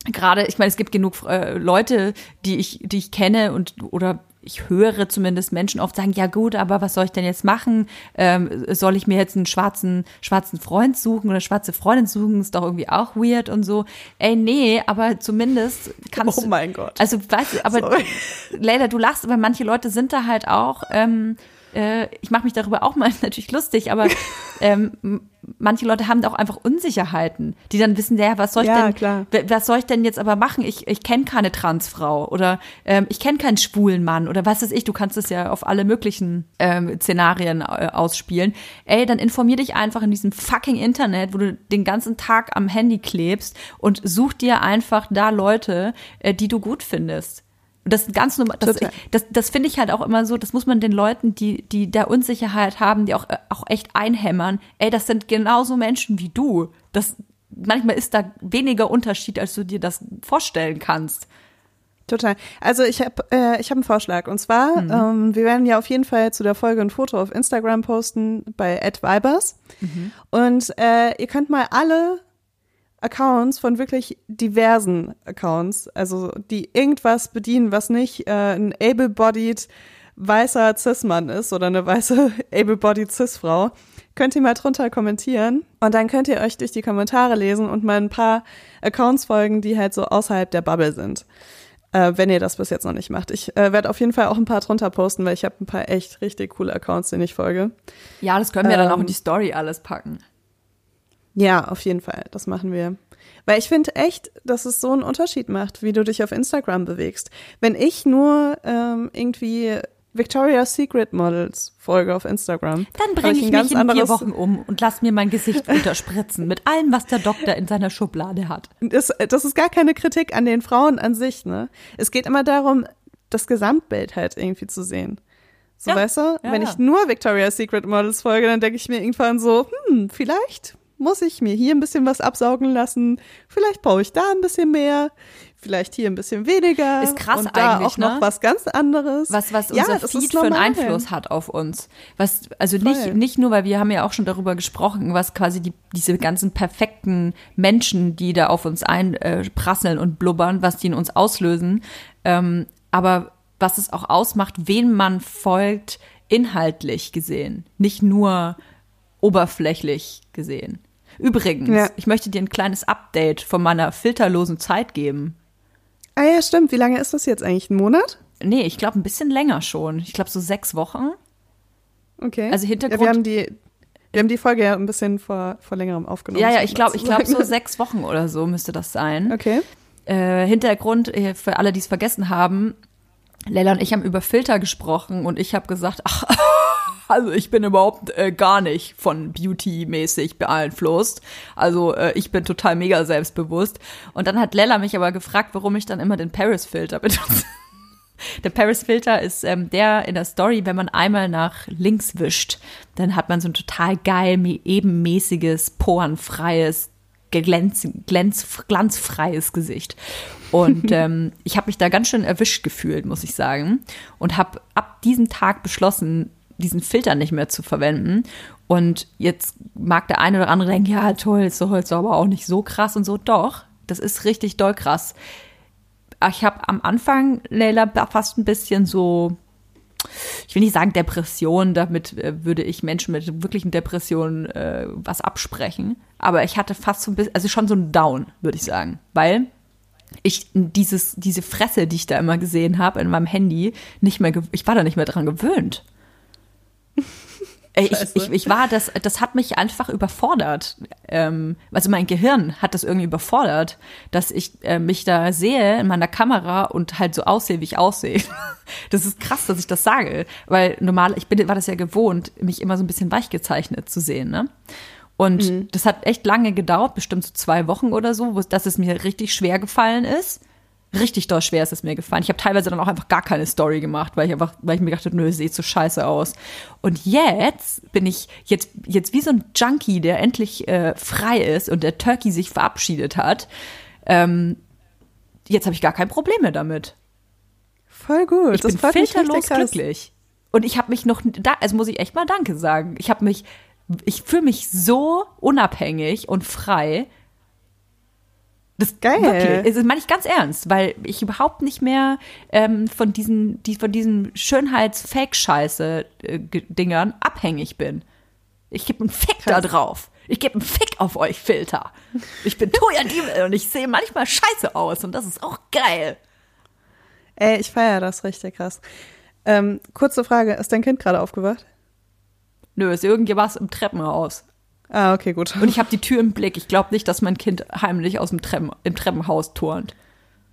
gerade, ich meine, es gibt genug äh, Leute, die ich, die ich kenne und oder ich höre zumindest Menschen oft sagen, ja gut, aber was soll ich denn jetzt machen? Ähm, soll ich mir jetzt einen schwarzen, schwarzen Freund suchen oder schwarze Freundin suchen? Ist doch irgendwie auch weird und so. Ey, nee, aber zumindest kannst du. Oh mein Gott. Also, weißt du, aber Sorry. Leila, du lachst, aber manche Leute sind da halt auch ähm, äh, ich mache mich darüber auch mal (laughs) natürlich lustig, aber (laughs) ähm, manche Leute haben auch einfach Unsicherheiten, die dann wissen, ja, was soll ich ja, denn, klar. was soll ich denn jetzt aber machen? Ich, ich kenne keine Transfrau oder ähm, ich kenne keinen schwulen Mann oder was weiß ich, du kannst es ja auf alle möglichen ähm, Szenarien äh, ausspielen. Ey, dann informier dich einfach in diesem fucking Internet, wo du den ganzen Tag am Handy klebst und such dir einfach da Leute, äh, die du gut findest. Das ist ganz normal, das, das, das finde ich halt auch immer so, das muss man den Leuten, die, die da Unsicherheit haben, die auch, äh, auch echt einhämmern, ey, das sind genauso Menschen wie du. Das, manchmal ist da weniger Unterschied, als du dir das vorstellen kannst. Total. Also ich habe äh, ich hab einen Vorschlag. Und zwar, ähm, wir werden ja auf jeden Fall zu der Folge ein Foto auf Instagram posten bei @vibers. Und äh, ihr könnt mal alle Accounts von wirklich diversen Accounts, also die irgendwas bedienen, was nicht äh, ein able-bodied weißer Cis-Mann ist oder eine weiße (laughs) able-bodied Cis-Frau, könnt ihr mal drunter kommentieren und dann könnt ihr euch durch die Kommentare lesen und mal ein paar Accounts folgen, die halt so außerhalb der Bubble sind. Äh, wenn ihr das bis jetzt noch nicht macht. Ich äh, werde auf jeden Fall auch ein paar drunter posten, weil ich habe ein paar echt richtig coole Accounts, denen ich folge. Ja, das können wir dann auch in Ähm, die Story alles packen. Ja, auf jeden Fall. Das machen wir. Weil ich finde echt, dass es so einen Unterschied macht, wie du dich auf Instagram bewegst. Wenn ich nur ähm, irgendwie Victoria's Secret Models folge auf Instagram, Dann bringe ich, ein mich in vier Wochen um und lass mir mein Gesicht (laughs) unterspritzen mit allem, was der Doktor in seiner Schublade hat. Das, das ist gar keine Kritik an den Frauen an sich, ne? Es geht immer darum, das Gesamtbild halt irgendwie zu sehen. So, Ja, weißt du? ja, Wenn ich nur Victoria's Secret Models folge, dann denke ich mir irgendwann so, hm, vielleicht muss ich mir hier ein bisschen was absaugen lassen. Vielleicht brauche ich da ein bisschen mehr. Vielleicht hier ein bisschen weniger. Ist krass und da eigentlich, auch noch ne? was ganz anderes. was, was ja, unser das Feed für einen. Einfluss hat auf uns. Was, also nicht, Voll. nicht nur, weil wir haben ja auch schon darüber gesprochen, was quasi die, diese ganzen perfekten Menschen, die da auf uns einprasseln und blubbern, was die in uns auslösen, ähm, aber was es auch ausmacht, wen man folgt, inhaltlich gesehen, nicht nur oberflächlich gesehen. Übrigens, Ja. ich möchte dir ein kleines Update von meiner filterlosen Zeit geben. Ah ja, stimmt. Wie lange ist das jetzt eigentlich? Ein Monat? Nee, ich glaube ein bisschen länger schon. Ich glaube so sechs Wochen. Okay. Also Ja, Hintergrund- wir haben die, wir haben die Folge ja ein bisschen vor, vor längerem aufgenommen. Ja, ja, ich glaube, ich glaube so sechs Wochen oder so müsste das sein. Okay. Äh, Hintergrund äh, für alle, die es vergessen haben: Leila und ich haben über Filter gesprochen und ich habe gesagt, ach, (laughs) also ich bin überhaupt äh, gar nicht von Beauty-mäßig beeinflusst. Also äh, ich bin total mega selbstbewusst. Und dann hat Lella mich aber gefragt, warum ich dann immer den Paris-Filter (laughs) benutze. Der Paris-Filter ist ähm, der in der Story, wenn man einmal nach links wischt, dann hat man so ein total geil, ebenmäßiges, porenfreies, glänz, glänz, glanzfreies Gesicht. Und (laughs) ähm, ich habe mich da ganz schön erwischt gefühlt, muss ich sagen. Und habe ab diesem Tag beschlossen, diesen Filter nicht mehr zu verwenden. Und jetzt mag der eine oder andere denken, ja toll, ist doch jetzt aber auch nicht so krass und so. Doch, das ist richtig doll krass ich habe am Anfang, Leila, fast ein bisschen so, ich will nicht sagen Depression, damit äh, würde ich Menschen mit wirklichen Depressionen äh, was absprechen. Aber ich hatte fast so ein bisschen, also schon so ein Down, würde ich sagen. Weil ich dieses, diese Fresse, die ich da immer gesehen habe in meinem Handy, nicht mehr, ich war da nicht mehr dran gewöhnt. Ey, Ich, ich, ich war, das, das hat mich einfach überfordert. Ähm, also mein Gehirn hat das irgendwie überfordert, dass ich äh, mich da sehe in meiner Kamera und halt so aussehe, wie ich aussehe. (laughs) Das ist krass, dass ich das sage, weil normal, ich bin, war das ja gewohnt, mich immer so ein bisschen weich gezeichnet zu sehen, ne? Und das hat echt lange gedauert, bestimmt so zwei Wochen oder so, wo, dass es mir richtig schwer gefallen ist. Richtig doll schwer ist es mir gefallen. Ich habe teilweise dann auch einfach gar keine Story gemacht, weil ich einfach, weil ich mir gedacht habe, nö, sieht so scheiße aus. Und jetzt bin ich jetzt jetzt wie so ein Junkie, der endlich äh, frei ist und der Turkey sich verabschiedet hat. Ähm, jetzt habe ich gar kein Problem mehr damit. Voll gut. Ich das bin filterlos glücklich. Und ich habe mich noch, da, also muss ich echt mal Danke sagen. Ich habe mich, ich fühle mich so unabhängig und frei. Das Geil. Wirklich, das meine ich ganz ernst, weil ich überhaupt nicht mehr ähm, von diesen, die, von diesen Schönheits-Fake-Scheiße-Dingern abhängig bin. Ich gebe einen Fick da Krass. drauf. Ich gebe einen Fick auf euch Filter. Ich bin Toya Diebel und ich sehe manchmal scheiße aus und das ist auch geil. Ey, ich feiere das richtig krass. Ähm, kurze Frage, ist dein Kind gerade aufgewacht? Nö, ist irgendwas im Treppenhaus. Ah, okay, gut. Und ich habe die Tür im Blick. Ich glaube nicht, dass mein Kind heimlich aus dem Treppen, im Treppenhaus turnt.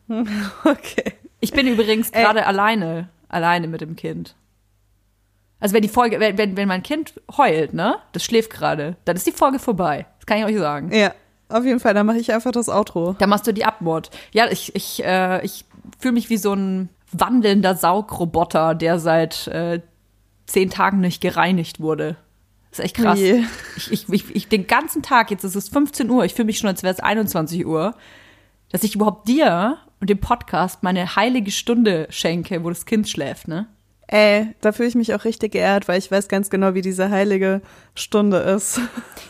(laughs) okay. Ich bin übrigens Ey. gerade alleine, alleine mit dem Kind. Also wenn die Folge, wenn, wenn, wenn mein Kind heult, ne, das schläft gerade, dann ist die Folge vorbei. Das kann ich euch sagen. Ja, auf jeden Fall, dann mache ich einfach das Outro. Da machst du die Abmord. Ja, ich, ich, äh, ich fühle mich wie so ein wandelnder Saugroboter, der seit äh, zehn Tagen nicht gereinigt wurde. Das ist echt krass. Wie? Ich, ich, ich, ich, den ganzen Tag, jetzt ist es 15 Uhr, ich fühle mich schon, als wäre es 21 Uhr, dass ich überhaupt dir und dem Podcast meine heilige Stunde schenke, wo das Kind schläft, ne? Ey, da fühle ich mich auch richtig geehrt, weil ich weiß ganz genau, wie diese heilige Stunde ist.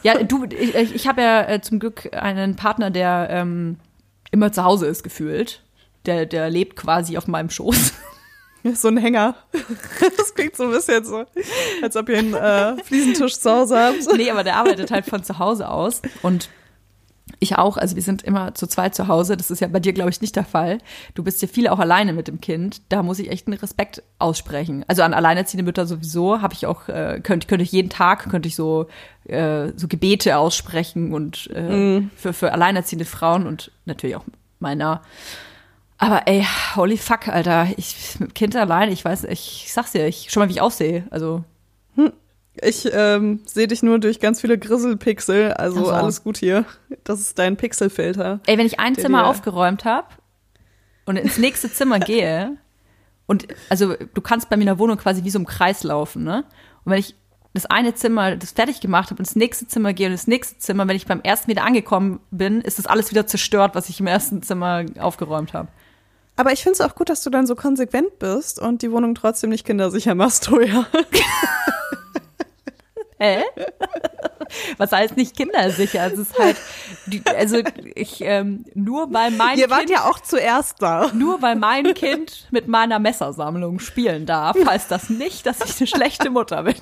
Ja, du, ich, ich habe ja äh, zum Glück einen Partner, der ähm, immer zu Hause ist, gefühlt. Der, der lebt quasi auf meinem Schoß. (laughs) So ein Hänger. (laughs) Das klingt so ein bisschen so, als ob ihr einen äh, Fliesentisch zu Hause habt. (laughs) nee, aber der arbeitet halt von zu Hause aus. Und ich auch, also wir sind immer zu zweit zu Hause. Das ist ja bei dir, glaube ich, nicht der Fall. Du bist ja viel auch alleine mit dem Kind. Da muss ich echt einen Respekt aussprechen. Also an alleinerziehende Mütter sowieso habe ich auch, äh, könnte könnte ich jeden Tag, könnte ich so, äh, so Gebete aussprechen und äh, für, für alleinerziehende Frauen und natürlich auch meiner. Aber ey, holy fuck, Alter. Ich mit Kind alleine, ich weiß, ich sag's dir, ich schau mal, wie ich aussehe. Also, Ich ähm, sehe dich nur durch ganz viele Grisselpixel, also Ach so. alles gut hier. Das ist dein Pixelfilter. ey, wenn ich ein Zimmer dir- aufgeräumt habe und ins nächste Zimmer (laughs) gehe und also du kannst bei mir in der Wohnung quasi wie so im Kreis laufen, ne? Und wenn ich das eine Zimmer das fertig gemacht habe ins nächste Zimmer gehe und das nächste Zimmer, wenn ich beim ersten wieder angekommen bin, ist das alles wieder zerstört, was ich im ersten Zimmer aufgeräumt habe. Aber ich finde es auch gut, dass du dann so konsequent bist und die Wohnung trotzdem nicht kindersicher machst, (laughs) Toja. Hä? Was heißt nicht kindersicher? Es ist halt, also ich, ähm, nur weil mein Ihr wart Kind, ja auch zuerst da. nur weil mein Kind mit meiner Messersammlung spielen darf, heißt das nicht, dass ich eine schlechte Mutter bin.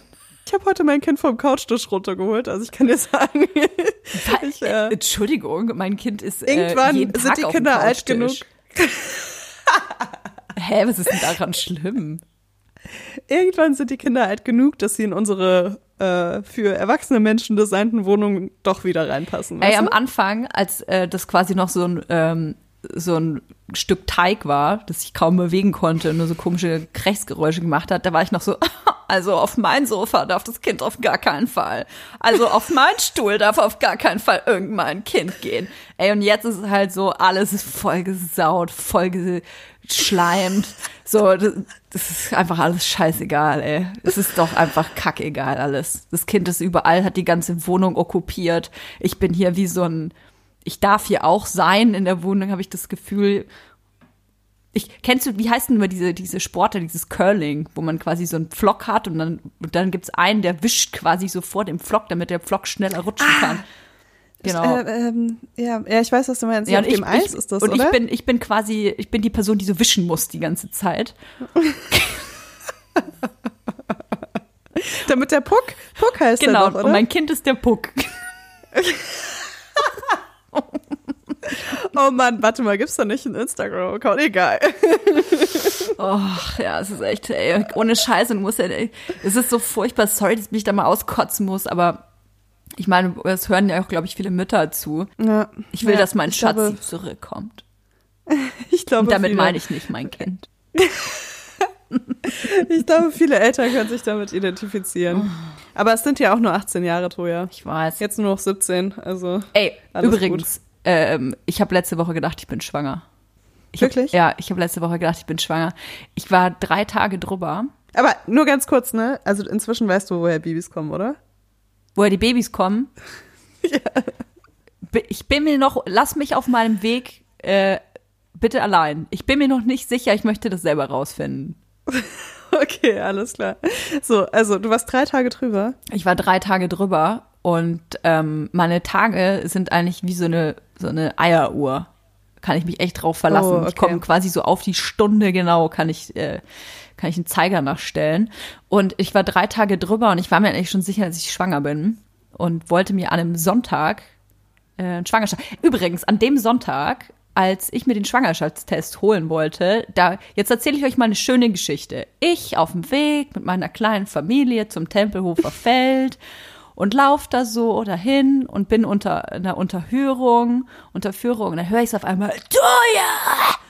Ich habe heute mein Kind vom Couchtisch runtergeholt, also ich kann dir sagen, (laughs) ich, äh, Entschuldigung, mein Kind ist Irgendwann äh, jeden sind die Kinder alt Couchtisch. Hä, was ist denn daran schlimm? irgendwann sind die Kinder alt genug, dass sie in unsere äh, für erwachsene Menschen designten Wohnungen doch wieder reinpassen. Ey, am? Anfang, als äh, das quasi noch so ein, ähm, so ein Stück Teig war, das ich kaum bewegen konnte und nur so komische Krächzgeräusche gemacht hat, da war ich noch so, (laughs) also auf mein Sofa darf das Kind auf gar keinen Fall. Also auf meinen Stuhl darf auf gar keinen Fall irgendein Kind gehen. Ey, und jetzt ist es halt so, alles ist voll gesaut, voll geschleimt. So, das, das ist einfach alles scheißegal, ey. Es ist doch einfach kackegal alles. Das Kind ist überall, hat die ganze Wohnung okkupiert. Ich bin hier wie so ein, ich darf hier auch sein in der Wohnung, habe ich das Gefühl. Ich, kennst du, wie heißt denn immer diese, diese Sportler, dieses Curling, wo man quasi so einen Pflock hat und dann, und dann gibt's einen, der wischt quasi so vor dem Pflock, damit der Pflock schneller rutschen kann. Genau. Äh, ähm, ja, ja, ich weiß, was du meinst. Ja, auf und ich, dem Eis ich, ist das, und oder? ich bin, ich bin quasi, ich bin die Person, die so wischen muss die ganze Zeit. (laughs) Damit der Puck, Puck heißt Genau. oder? und mein Kind ist der Puck. (laughs) (laughs) oh Mann, warte mal, gibt's da nicht einen Instagram-Account? Egal. (laughs) Oh, ja, es ist echt, ey, ohne Scheiße, du musst ja, ey, es ist so furchtbar, sorry, dass ich mich da mal auskotzen muss, aber ich meine, es hören ja auch, glaube ich, viele Mütter zu. Ja, Ich will, ja, dass mein Schatz glaube, zurückkommt. (laughs) ich glaube, Und damit viele, meine ich nicht mein Kind. (laughs) Ich glaube, viele Eltern können sich damit identifizieren. Aber es sind ja auch nur 18 Jahre, Toja. Ich weiß. Jetzt nur noch 17, also. Ey, Alles übrigens, ähm, ich habe letzte Woche gedacht, ich bin schwanger. Ich hab, Wirklich? Ja, ich habe letzte Woche gedacht, ich bin schwanger. Ich war drei Tage drüber, Aber nur ganz kurz, ne? Also inzwischen weißt du, woher Babys kommen, oder? woher die Babys kommen. (laughs) Bi- Ich bin mir noch, lass mich auf meinem Weg äh, bitte allein. Ich bin mir noch nicht sicher, ich möchte das selber rausfinden. (laughs) Okay, alles klar. So, also du warst drei Tage drüber. Ich war drei Tage drüber und ähm, meine Tage sind eigentlich wie so eine, so eine Eieruhr. Kann ich mich echt drauf verlassen. Oh, okay. Ich komme quasi so auf die Stunde genau, kann ich, äh, kann ich einen Zeiger nachstellen. Und ich war drei Tage drüber und ich war mir eigentlich schon sicher, dass ich schwanger bin und wollte mir an einem Sonntag äh, Schwangerschaft. Übrigens, an dem Sonntag, als ich mir den Schwangerschaftstest holen wollte, da, jetzt erzähle ich euch mal eine schöne Geschichte. Ich auf dem Weg mit meiner kleinen Familie zum Tempelhofer (laughs) Feld und lauf da so dahin und bin unter einer Unterhörung, Unterführung, und dann höre ich es auf einmal, Toja!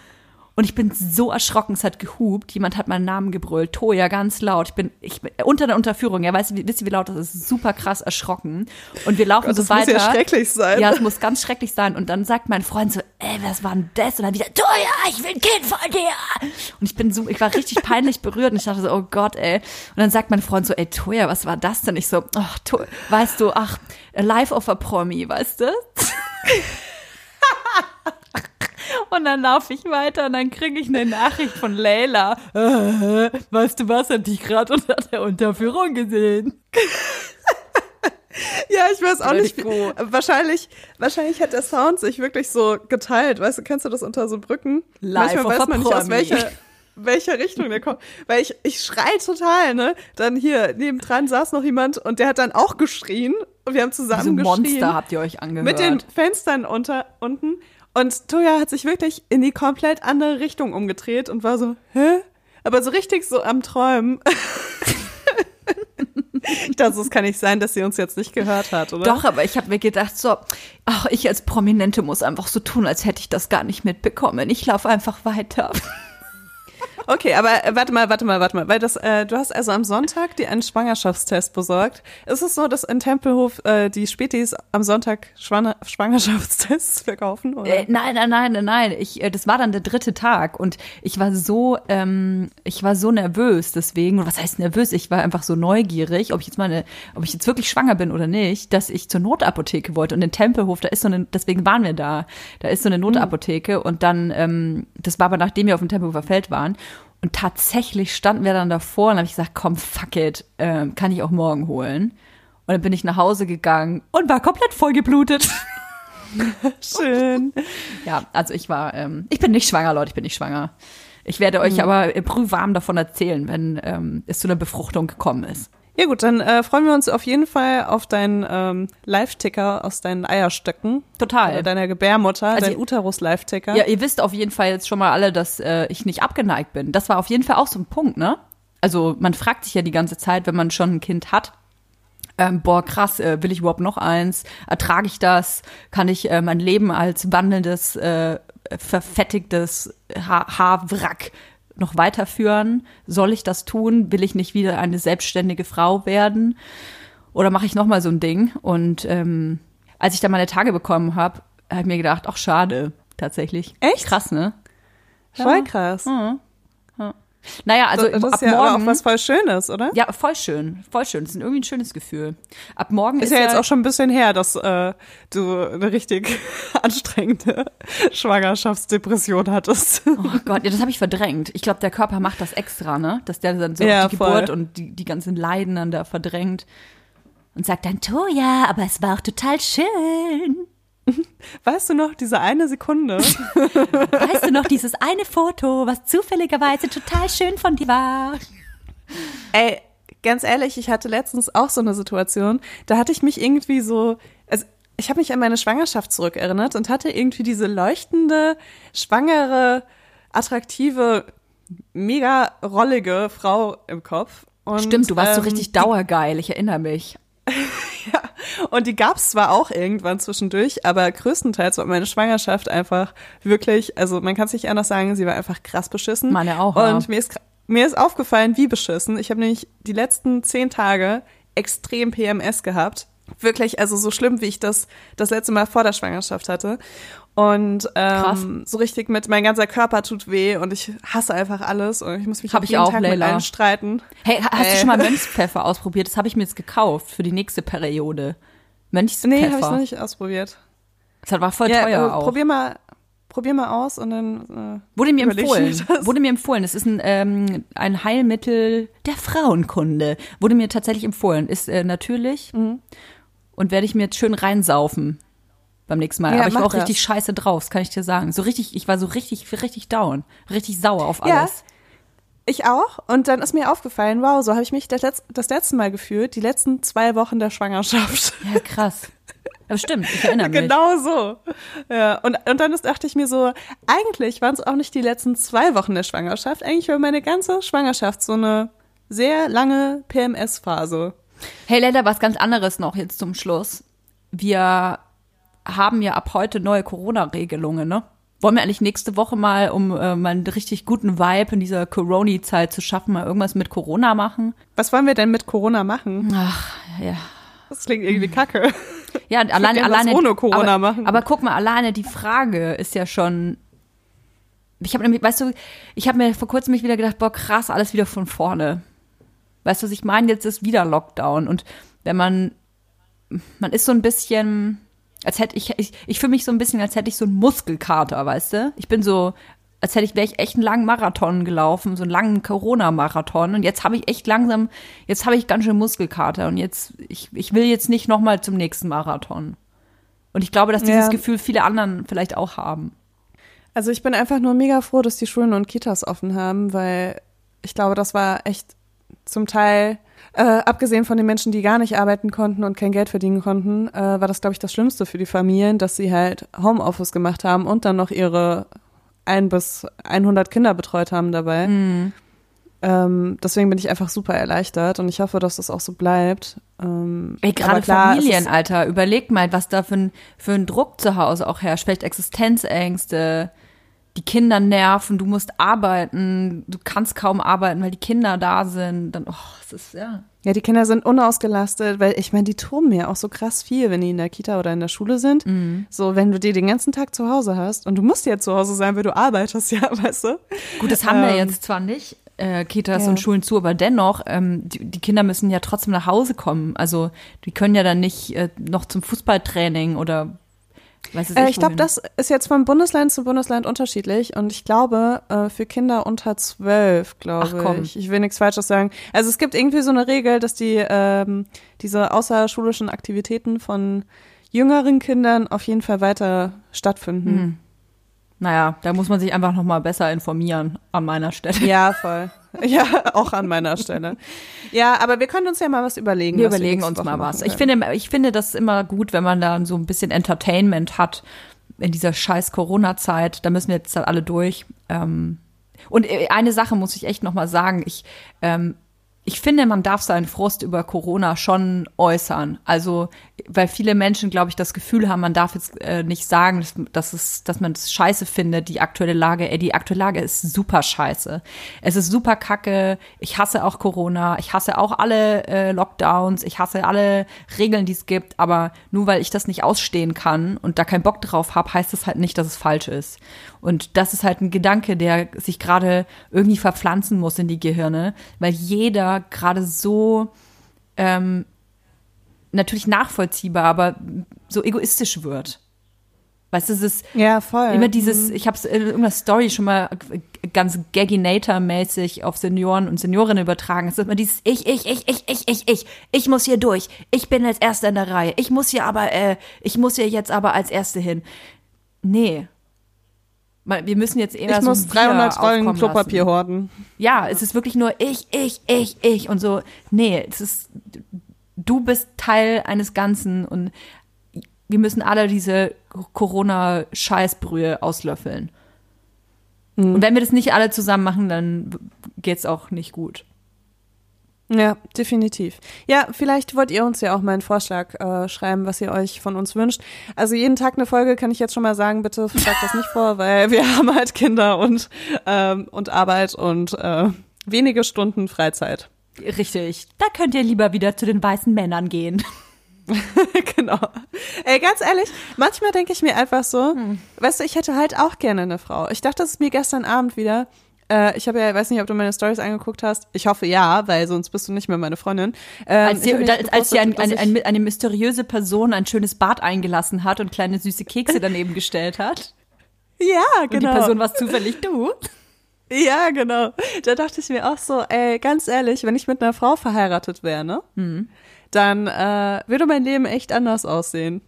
Und ich bin so erschrocken, es hat gehupt, jemand hat meinen Namen gebrüllt, Toja, ganz laut. Ich bin, ich bin unter der Unterführung, ja, weißt du, wisst ihr, wie laut das ist? Super krass erschrocken. Und wir laufen Gott, so das weiter. muss ja schrecklich sein. Ja, es muss ganz schrecklich sein. Und dann sagt mein Freund so, ey, was war denn das? Und dann wieder, Toja, ich will ein Kind von dir. Und ich bin so, ich war richtig peinlich berührt und ich dachte so, oh Gott, ey. Und dann sagt mein Freund so, ey, Toja, was war das denn? Ich so, ach, to weißt du, ach, Life of a Promi, weißt du? Und dann laufe ich weiter und dann kriege ich eine Nachricht von Leila. Äh, weißt du was, hat dich gerade unter der Unterführung gesehen. (laughs) Ja, ich weiß auch nicht. ich froh. Wahrscheinlich, wahrscheinlich hat der Sound sich wirklich so geteilt. Weißt du, kennst du das unter so Brücken? Live Manchmal weiß man nicht, aus welcher, welcher Richtung der kommt. Weil ich, ich schrei total, ne? Dann hier, nebendran saß noch jemand und der hat dann auch geschrien. Und wir haben So zusammen ein geschrien. Monster habt ihr euch angehört. mit den Fenstern unter, unten. Und Toya hat sich wirklich in die komplett andere Richtung umgedreht und war so, hä? Aber so richtig so am Träumen. ich dachte, es kann nicht sein, dass sie uns jetzt nicht gehört hat, oder? Doch, aber ich habe mir gedacht, so, ach, ich als Prominente muss einfach so tun, als hätte ich das gar nicht mitbekommen. Ich laufe einfach weiter. Okay, aber äh, warte mal, warte mal, warte mal, weil das, äh, du hast also am Sonntag dir einen Schwangerschaftstest besorgt. Ist es so, dass in Tempelhof äh, die Spätis am Sonntag Schwanger Schwangerschaftstests (laughs) verkaufen? Oder? Äh, nein, nein, nein, nein, nein. Ich, äh, das war dann der dritte Tag und ich war so, ähm, ich war so nervös deswegen. Und was heißt nervös? Ich war einfach so neugierig, ob ich jetzt meine, ob ich jetzt wirklich schwanger bin oder nicht, dass ich zur Notapotheke wollte. Und in Tempelhof, da ist so eine, deswegen waren wir da. Da ist so eine Notapotheke und dann, ähm, das war aber nachdem wir auf dem Tempelhofer Feld waren. Und tatsächlich standen wir dann davor und habe ich gesagt, komm, fuck it, ähm, kann ich auch morgen holen. Und dann bin ich nach Hause gegangen und war komplett vollgeblutet. (laughs) Schön. Ja, also ich war, ähm, ich bin nicht schwanger, Leute, ich bin nicht schwanger. Ich werde euch aber äh, brühwarm davon erzählen, wenn ähm, es zu einer Befruchtung gekommen ist. Ja gut, dann äh, freuen wir uns auf jeden Fall auf deinen ähm, Live-Ticker aus deinen Eierstöcken. Total. Oder deiner Gebärmutter, Also- dein Uterus-Live-Ticker. Ja, ihr wisst auf jeden Fall jetzt schon mal alle, dass äh, ich nicht abgeneigt bin. Das war auf jeden Fall auch so ein Punkt, ne? Also man fragt sich ja die ganze Zeit, wenn man schon ein Kind hat, ähm, boah, krass, äh, will ich überhaupt noch eins? Ertrage ich das? Kann ich äh, mein Leben als wandelndes, äh, verfettigtes ha Haarwrack noch weiterführen? Soll ich das tun? Will ich nicht wieder eine selbstständige Frau werden? Oder mache ich noch mal so ein Ding? Und ähm, als ich dann meine Tage bekommen habe, habe ich mir gedacht, ach schade, tatsächlich. Echt? Krass, ne? Voll krass. Naja, also das ab ist ja morgen. auch was voll Schönes, oder? ja, voll schön, voll schön. Das ist irgendwie ein schönes Gefühl. Ab morgen Ist ist, ja jetzt auch schon ein bisschen her, dass äh, du eine richtig (laughs) anstrengende Schwangerschaftsdepression hattest. Oh Gott, ja, das habe ich verdrängt. Ich glaube, der Körper macht das extra, ne? Dass der dann so Ja, die voll. Geburt und die, die ganzen Leiden dann da verdrängt. Und sagt dann, Toja, aber es war auch total schön. (laughs) Weißt du noch, diese eine Sekunde? (laughs) Weißt du noch, dieses eine Foto, was zufälligerweise total schön von dir war? Ey, ganz ehrlich, ich hatte letztens auch so eine Situation, da hatte ich mich irgendwie so, also ich habe mich an meine Schwangerschaft zurückerinnert und hatte irgendwie diese leuchtende, schwangere, attraktive, mega rollige Frau im Kopf. Und, Stimmt, du warst so ähm, richtig dauergeil, ich erinnere mich. (laughs) Ja, und die gab's zwar auch irgendwann zwischendurch, aber größtenteils war meine Schwangerschaft einfach wirklich, also man kann es nicht anders sagen, sie war einfach krass beschissen. Meine auch, ja. Und mir ist, mir ist aufgefallen, wie beschissen. Ich habe nämlich die letzten zehn Tage extrem PMS gehabt. Wirklich, also so schlimm, wie ich das das letzte Mal vor der Schwangerschaft hatte. Und Krass. ähm, so richtig mit, mein ganzer Körper tut weh und ich hasse einfach alles und ich muss mich Hab jeden auch, Tag mit Leila. allen streiten. Hey, ha- hast du Äh. schon mal (laughs) Mönchspfeffer ausprobiert? Das habe ich mir jetzt gekauft für die nächste Periode. Mönchspfeffer. Nee, habe ich noch nicht ausprobiert. Das war voll Ja, teuer äh, auch. probier mal, probier mal aus und dann. Wurde mir empfohlen. Wurde mir empfohlen. Es ist ein, ähm, ein Heilmittel der Frauenkunde. Wurde mir tatsächlich empfohlen. Ist äh, natürlich Mhm. Und werde ich mir jetzt schön reinsaufen beim nächsten Mal. Ja, Aber ich war auch richtig das. scheiße drauf, das kann ich dir sagen. So richtig, ich war so richtig, richtig down, richtig sauer auf Ja. alles. Ich auch. Und dann ist mir aufgefallen, wow, so habe ich mich das, letz das letzte Mal gefühlt, die letzten zwei Wochen der Schwangerschaft. (laughs) Ja, krass. Aber stimmt, ich erinnere mich. genau so. Ja, und, und dann ist, dachte ich mir so, eigentlich waren es auch nicht die letzten zwei Wochen der Schwangerschaft, eigentlich war meine ganze Schwangerschaft so eine sehr lange PMS-Phase. Hey, leider was ganz anderes noch jetzt zum Schluss. Wir haben ja ab heute neue Corona-Regelungen, ne? Wollen wir eigentlich nächste Woche mal, um äh, mal einen richtig guten Vibe in dieser Corona-Zeit zu schaffen, mal irgendwas mit Corona machen? Was wollen wir denn mit Corona machen? Ach, ja. Das klingt irgendwie kacke. Ja, Ich alleine, alleine. ohne Corona aber, machen. aber guck mal, alleine die Frage ist ja schon. Ich habe nämlich, weißt du, ich habe mir vor kurzem mich wieder gedacht, boah, krass, alles wieder von vorne. Weißt du, was ich meine? Jetzt ist wieder Lockdown. Und wenn man, man ist so ein bisschen, als hätte ich, ich, ich fühle mich so ein bisschen, als hätte ich so einen Muskelkater, weißt du? Ich bin so, als hätte ich, wäre ich echt einen langen Marathon gelaufen, so einen langen Corona-Marathon. Und jetzt habe ich echt langsam, jetzt habe ich ganz schön Muskelkater. Und jetzt, ich, ich will jetzt nicht nochmal zum nächsten Marathon. Und ich glaube, dass dieses Ja. Gefühl viele anderen vielleicht auch haben. Also ich bin einfach nur mega froh, dass die Schulen und Kitas offen haben, weil ich glaube, das war echt zum Teil, äh, abgesehen von den Menschen, die gar nicht arbeiten konnten und kein Geld verdienen konnten, äh, war das, glaube ich, das Schlimmste für die Familien, dass sie halt Homeoffice gemacht haben und dann noch ihre ein bis 100 Kinder betreut haben dabei. Ähm, deswegen bin ich einfach super erleichtert und ich hoffe, dass das auch so bleibt. Ähm, Ey, gerade klar, es Familien, ist- Alter, überleg mal, was da für ein, für ein Druck zu Hause auch herrscht. Vielleicht Existenzängste, die Kinder nerven, du musst arbeiten, du kannst kaum arbeiten, weil die Kinder da sind. Dann, oh, es ist, ja. Ja, die Kinder sind unausgelastet, weil ich meine, die toben ja auch so krass viel, wenn die in der Kita oder in der Schule sind. Mhm. So, wenn du die den ganzen Tag zu Hause hast und du musst ja zu Hause sein, weil du arbeitest, (laughs) ja, weißt du? Gut, das haben wir Ähm, jetzt zwar nicht, äh, Kitas ja. und Schulen zu, aber dennoch, ähm, die, die Kinder müssen ja trotzdem nach Hause kommen. Also die können ja dann nicht äh, noch zum Fußballtraining oder Äh, ich glaube, das ist jetzt von Bundesland zu Bundesland unterschiedlich und ich glaube, äh, für Kinder unter zwölf, glaube komm. ich. Ich will nichts Falsches sagen. Also es gibt irgendwie so eine Regel, dass die ähm, diese außerschulischen Aktivitäten von jüngeren Kindern auf jeden Fall weiter stattfinden. Mhm. Naja, da muss man sich einfach noch mal besser informieren an meiner Stelle. Ja, voll. Ja, auch an meiner Stelle. Ja, aber wir können uns ja mal was überlegen. Wir überlegen nächste uns mal was. Ich finde, ich finde das immer gut, wenn man da so ein bisschen Entertainment hat in dieser scheiß Corona-Zeit. Da müssen wir jetzt halt alle durch. Ähm, und äh, eine Sache muss ich echt noch mal sagen. Ich, ähm, ich finde, man darf seinen Frust über Corona schon äußern. Also, weil viele Menschen, glaube ich, das Gefühl haben, man darf jetzt äh, nicht sagen, dass, dass, es, dass man es scheiße findet, die aktuelle Lage. Ey, die aktuelle Lage ist super scheiße. Es ist super kacke. Ich hasse auch Corona. Ich hasse auch alle äh, Lockdowns. Ich hasse alle Regeln, die es gibt. Aber nur weil ich das nicht ausstehen kann und da keinen Bock drauf habe, heißt das halt nicht, dass es falsch ist. Und das ist halt ein Gedanke, der sich gerade irgendwie verpflanzen muss in die Gehirne, weil jeder gerade so ähm, natürlich nachvollziehbar, aber so egoistisch wird. Weißt du, es ist Ja, voll. immer dieses, ich habe es in irgendeiner Story schon mal ganz Gagginator-mäßig auf Senioren und Seniorinnen übertragen. Es ist immer dieses Ich, ich, ich, ich, ich, ich, ich, ich muss hier durch. Ich bin als Erster in der Reihe. Ich muss hier aber, äh, ich muss hier jetzt aber als Erste hin. Nee. Wir müssen jetzt eher ich so muss ein 300 Wir Rollen Klopapier lassen. horten. Ja, es ist wirklich nur ich, ich, ich, ich und so. Nee, es ist, du bist Teil eines Ganzen und wir müssen alle diese Corona-Scheißbrühe auslöffeln. Und wenn wir das nicht alle zusammen machen, dann geht's auch nicht gut. Ja, definitiv. Ja, vielleicht wollt ihr uns ja auch mal einen Vorschlag äh, schreiben, was ihr euch von uns wünscht. Also jeden Tag eine Folge kann ich jetzt schon mal sagen, bitte schlagt das nicht vor, weil wir (laughs) haben halt Kinder und, ähm, und Arbeit und äh, wenige Stunden Freizeit. Richtig. Da könnt ihr lieber wieder zu den weißen Männern gehen. (laughs) genau. Ey, ganz ehrlich, manchmal denke ich mir einfach so, weißt du, ich hätte halt auch gerne eine Frau. Ich dachte es mir gestern Abend wieder. Äh, ich habe ja, weiß nicht, ob du meine Stories angeguckt hast. Ich hoffe ja, weil sonst bist du nicht mehr meine Freundin. Ähm, Als, hab da, als dir ein, ein, ein, eine mysteriöse Person ein schönes Bad eingelassen hat und kleine süße Kekse (laughs) daneben gestellt hat. ja, Und genau. die Person war zufällig du. Ja, genau. Da dachte ich mir auch so, ey, ganz ehrlich, wenn ich mit einer Frau verheiratet wäre, ne, Mhm. dann äh, würde mein Leben echt anders aussehen.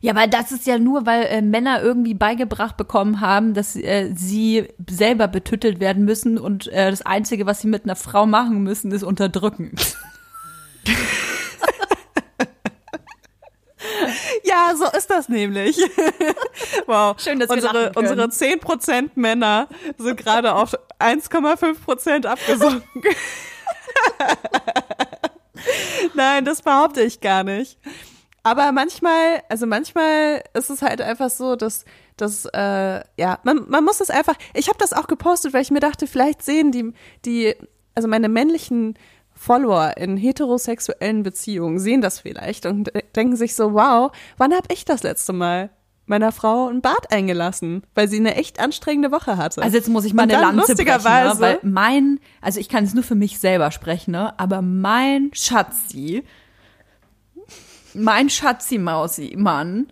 Ja, weil das ist ja nur, weil äh, Männer irgendwie beigebracht bekommen haben, dass äh, sie selber betüttelt werden müssen und äh, das Einzige, was sie mit einer Frau machen müssen, ist unterdrücken. (laughs) Ja, so ist das nämlich. (laughs) wow. Schön, dass wir unsere, lachen können. unsere 10% Männer sind gerade auf 1,5% abgesunken. (laughs) Nein, das behaupte ich gar nicht. Aber manchmal, also manchmal ist es halt einfach so, dass, dass äh, ja, man, man muss es einfach. Ich habe das auch gepostet, weil ich mir dachte, vielleicht sehen die, die, also meine männlichen Follower in heterosexuellen Beziehungen sehen das vielleicht und denken sich so, wow, wann habe ich das letzte Mal meiner Frau ein Bad eingelassen, weil sie eine echt anstrengende Woche hatte. Also jetzt muss ich mal Und eine Lanze brechen, ne? lustigerweise- weil mein, also ich kann es nur für mich selber sprechen, ne? aber mein Schatzi, mein Schatzi-Mausi-Mann,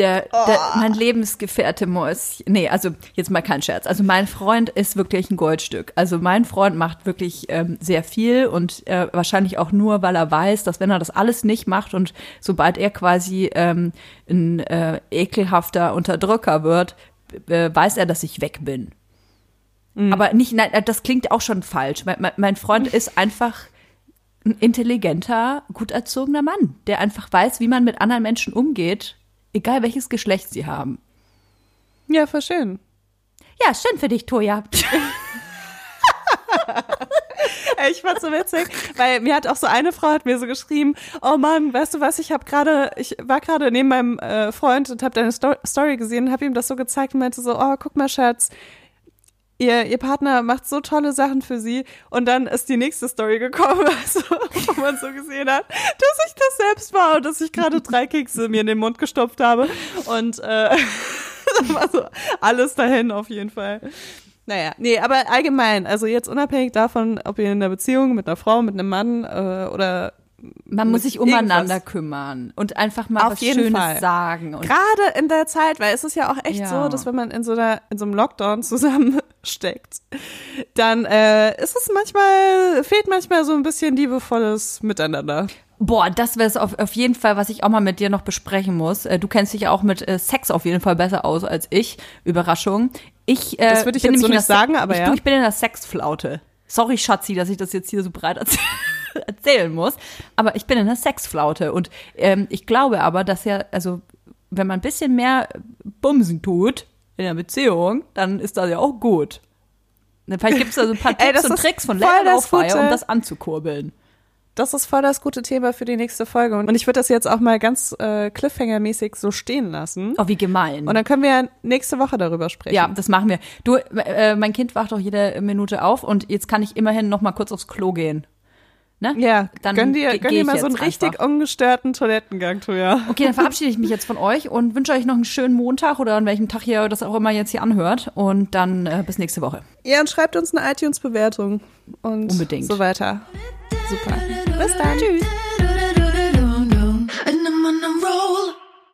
der, der Oh. mein Lebensgefährte Mäuschen, nee, also jetzt mal kein Scherz, also mein Freund ist wirklich ein Goldstück. Also mein Freund macht wirklich ähm, sehr viel und äh, wahrscheinlich auch nur, weil er weiß, dass wenn er das alles nicht macht und sobald er quasi ähm, ein äh, ekelhafter Unterdrücker wird, äh, weiß er, dass ich weg bin. Aber nicht, nein, das klingt auch schon falsch. Mein, mein, mein Freund ist einfach ein intelligenter, gut erzogener Mann, der einfach weiß, wie man mit anderen Menschen umgeht, egal welches Geschlecht sie haben. ja, voll schön. Ja, schön für dich, Toja. (laughs) Ich fand's so witzig, weil mir hat auch so eine Frau hat mir so geschrieben, oh Mann, weißt du was, ich habe gerade, ich war gerade neben meinem äh, Freund und habe deine Sto Story gesehen und habe ihm das so gezeigt und meinte so, oh, guck mal, Schatz, ihr, ihr Partner macht so tolle Sachen für sie und dann ist die nächste Story gekommen, (laughs) also, wo man so gesehen hat, dass ich das selbst war und dass ich gerade (laughs) drei Kekse mir in den Mund gestopft habe und äh, (laughs) das war so alles dahin auf jeden Fall. Naja, nee, aber allgemein, also jetzt unabhängig davon, ob ihr in einer Beziehung mit einer Frau, mit einem Mann äh, oder Man muss sich umeinander irgendwas. kümmern und einfach mal Auf was jeden Schönes Fall. sagen. Gerade in der Zeit, weil es ist ja auch echt Ja. so, dass wenn man in so einer in so einem Lockdown (laughs) zusammensteckt, dann äh, ist es manchmal fehlt manchmal so ein bisschen liebevolles Miteinander. Boah, das wäre es auf, auf jeden Fall, was ich auch mal mit dir noch besprechen muss. Äh, Du kennst dich ja auch mit äh, Sex auf jeden Fall besser aus als ich. Überraschung. Ich, äh, Das würde ich bin jetzt so nicht der Se- sagen, aber ich, ja. Du, ich bin in der Sexflaute. Sorry, Schatzi, dass ich das jetzt hier so breit erzäh (laughs) erzählen muss. Aber ich bin in der Sexflaute. Und ähm, ich glaube aber, dass ja, also, wenn man ein bisschen mehr Bumsen tut in der Beziehung, dann ist das ja auch gut. Vielleicht gibt es da so ein paar (laughs) Ey, Tipps das und Tricks von das Laufeier, um das anzukurbeln. Das ist voll das gute Thema für die nächste Folge und ich würde das jetzt auch mal ganz äh, Cliffhanger-mäßig so stehen lassen. Oh, wie gemein. Und dann können wir ja nächste Woche darüber sprechen. Ja, das machen wir. Du, äh, mein Kind wacht auch jede Minute auf und jetzt kann ich immerhin noch mal kurz aufs Klo gehen ne? Ja, dann gönn dir, gönn dir mal so einen einfach. richtig ungestörten Toilettengang, ja. Okay, dann verabschiede ich mich jetzt von euch und wünsche euch noch einen schönen Montag oder an welchem Tag ihr das auch immer jetzt hier anhört. Und dann äh, bis nächste Woche. Ja, und schreibt uns eine iTunes-Bewertung und Unbedingt. so weiter. Super. Bis dann. Tschüss.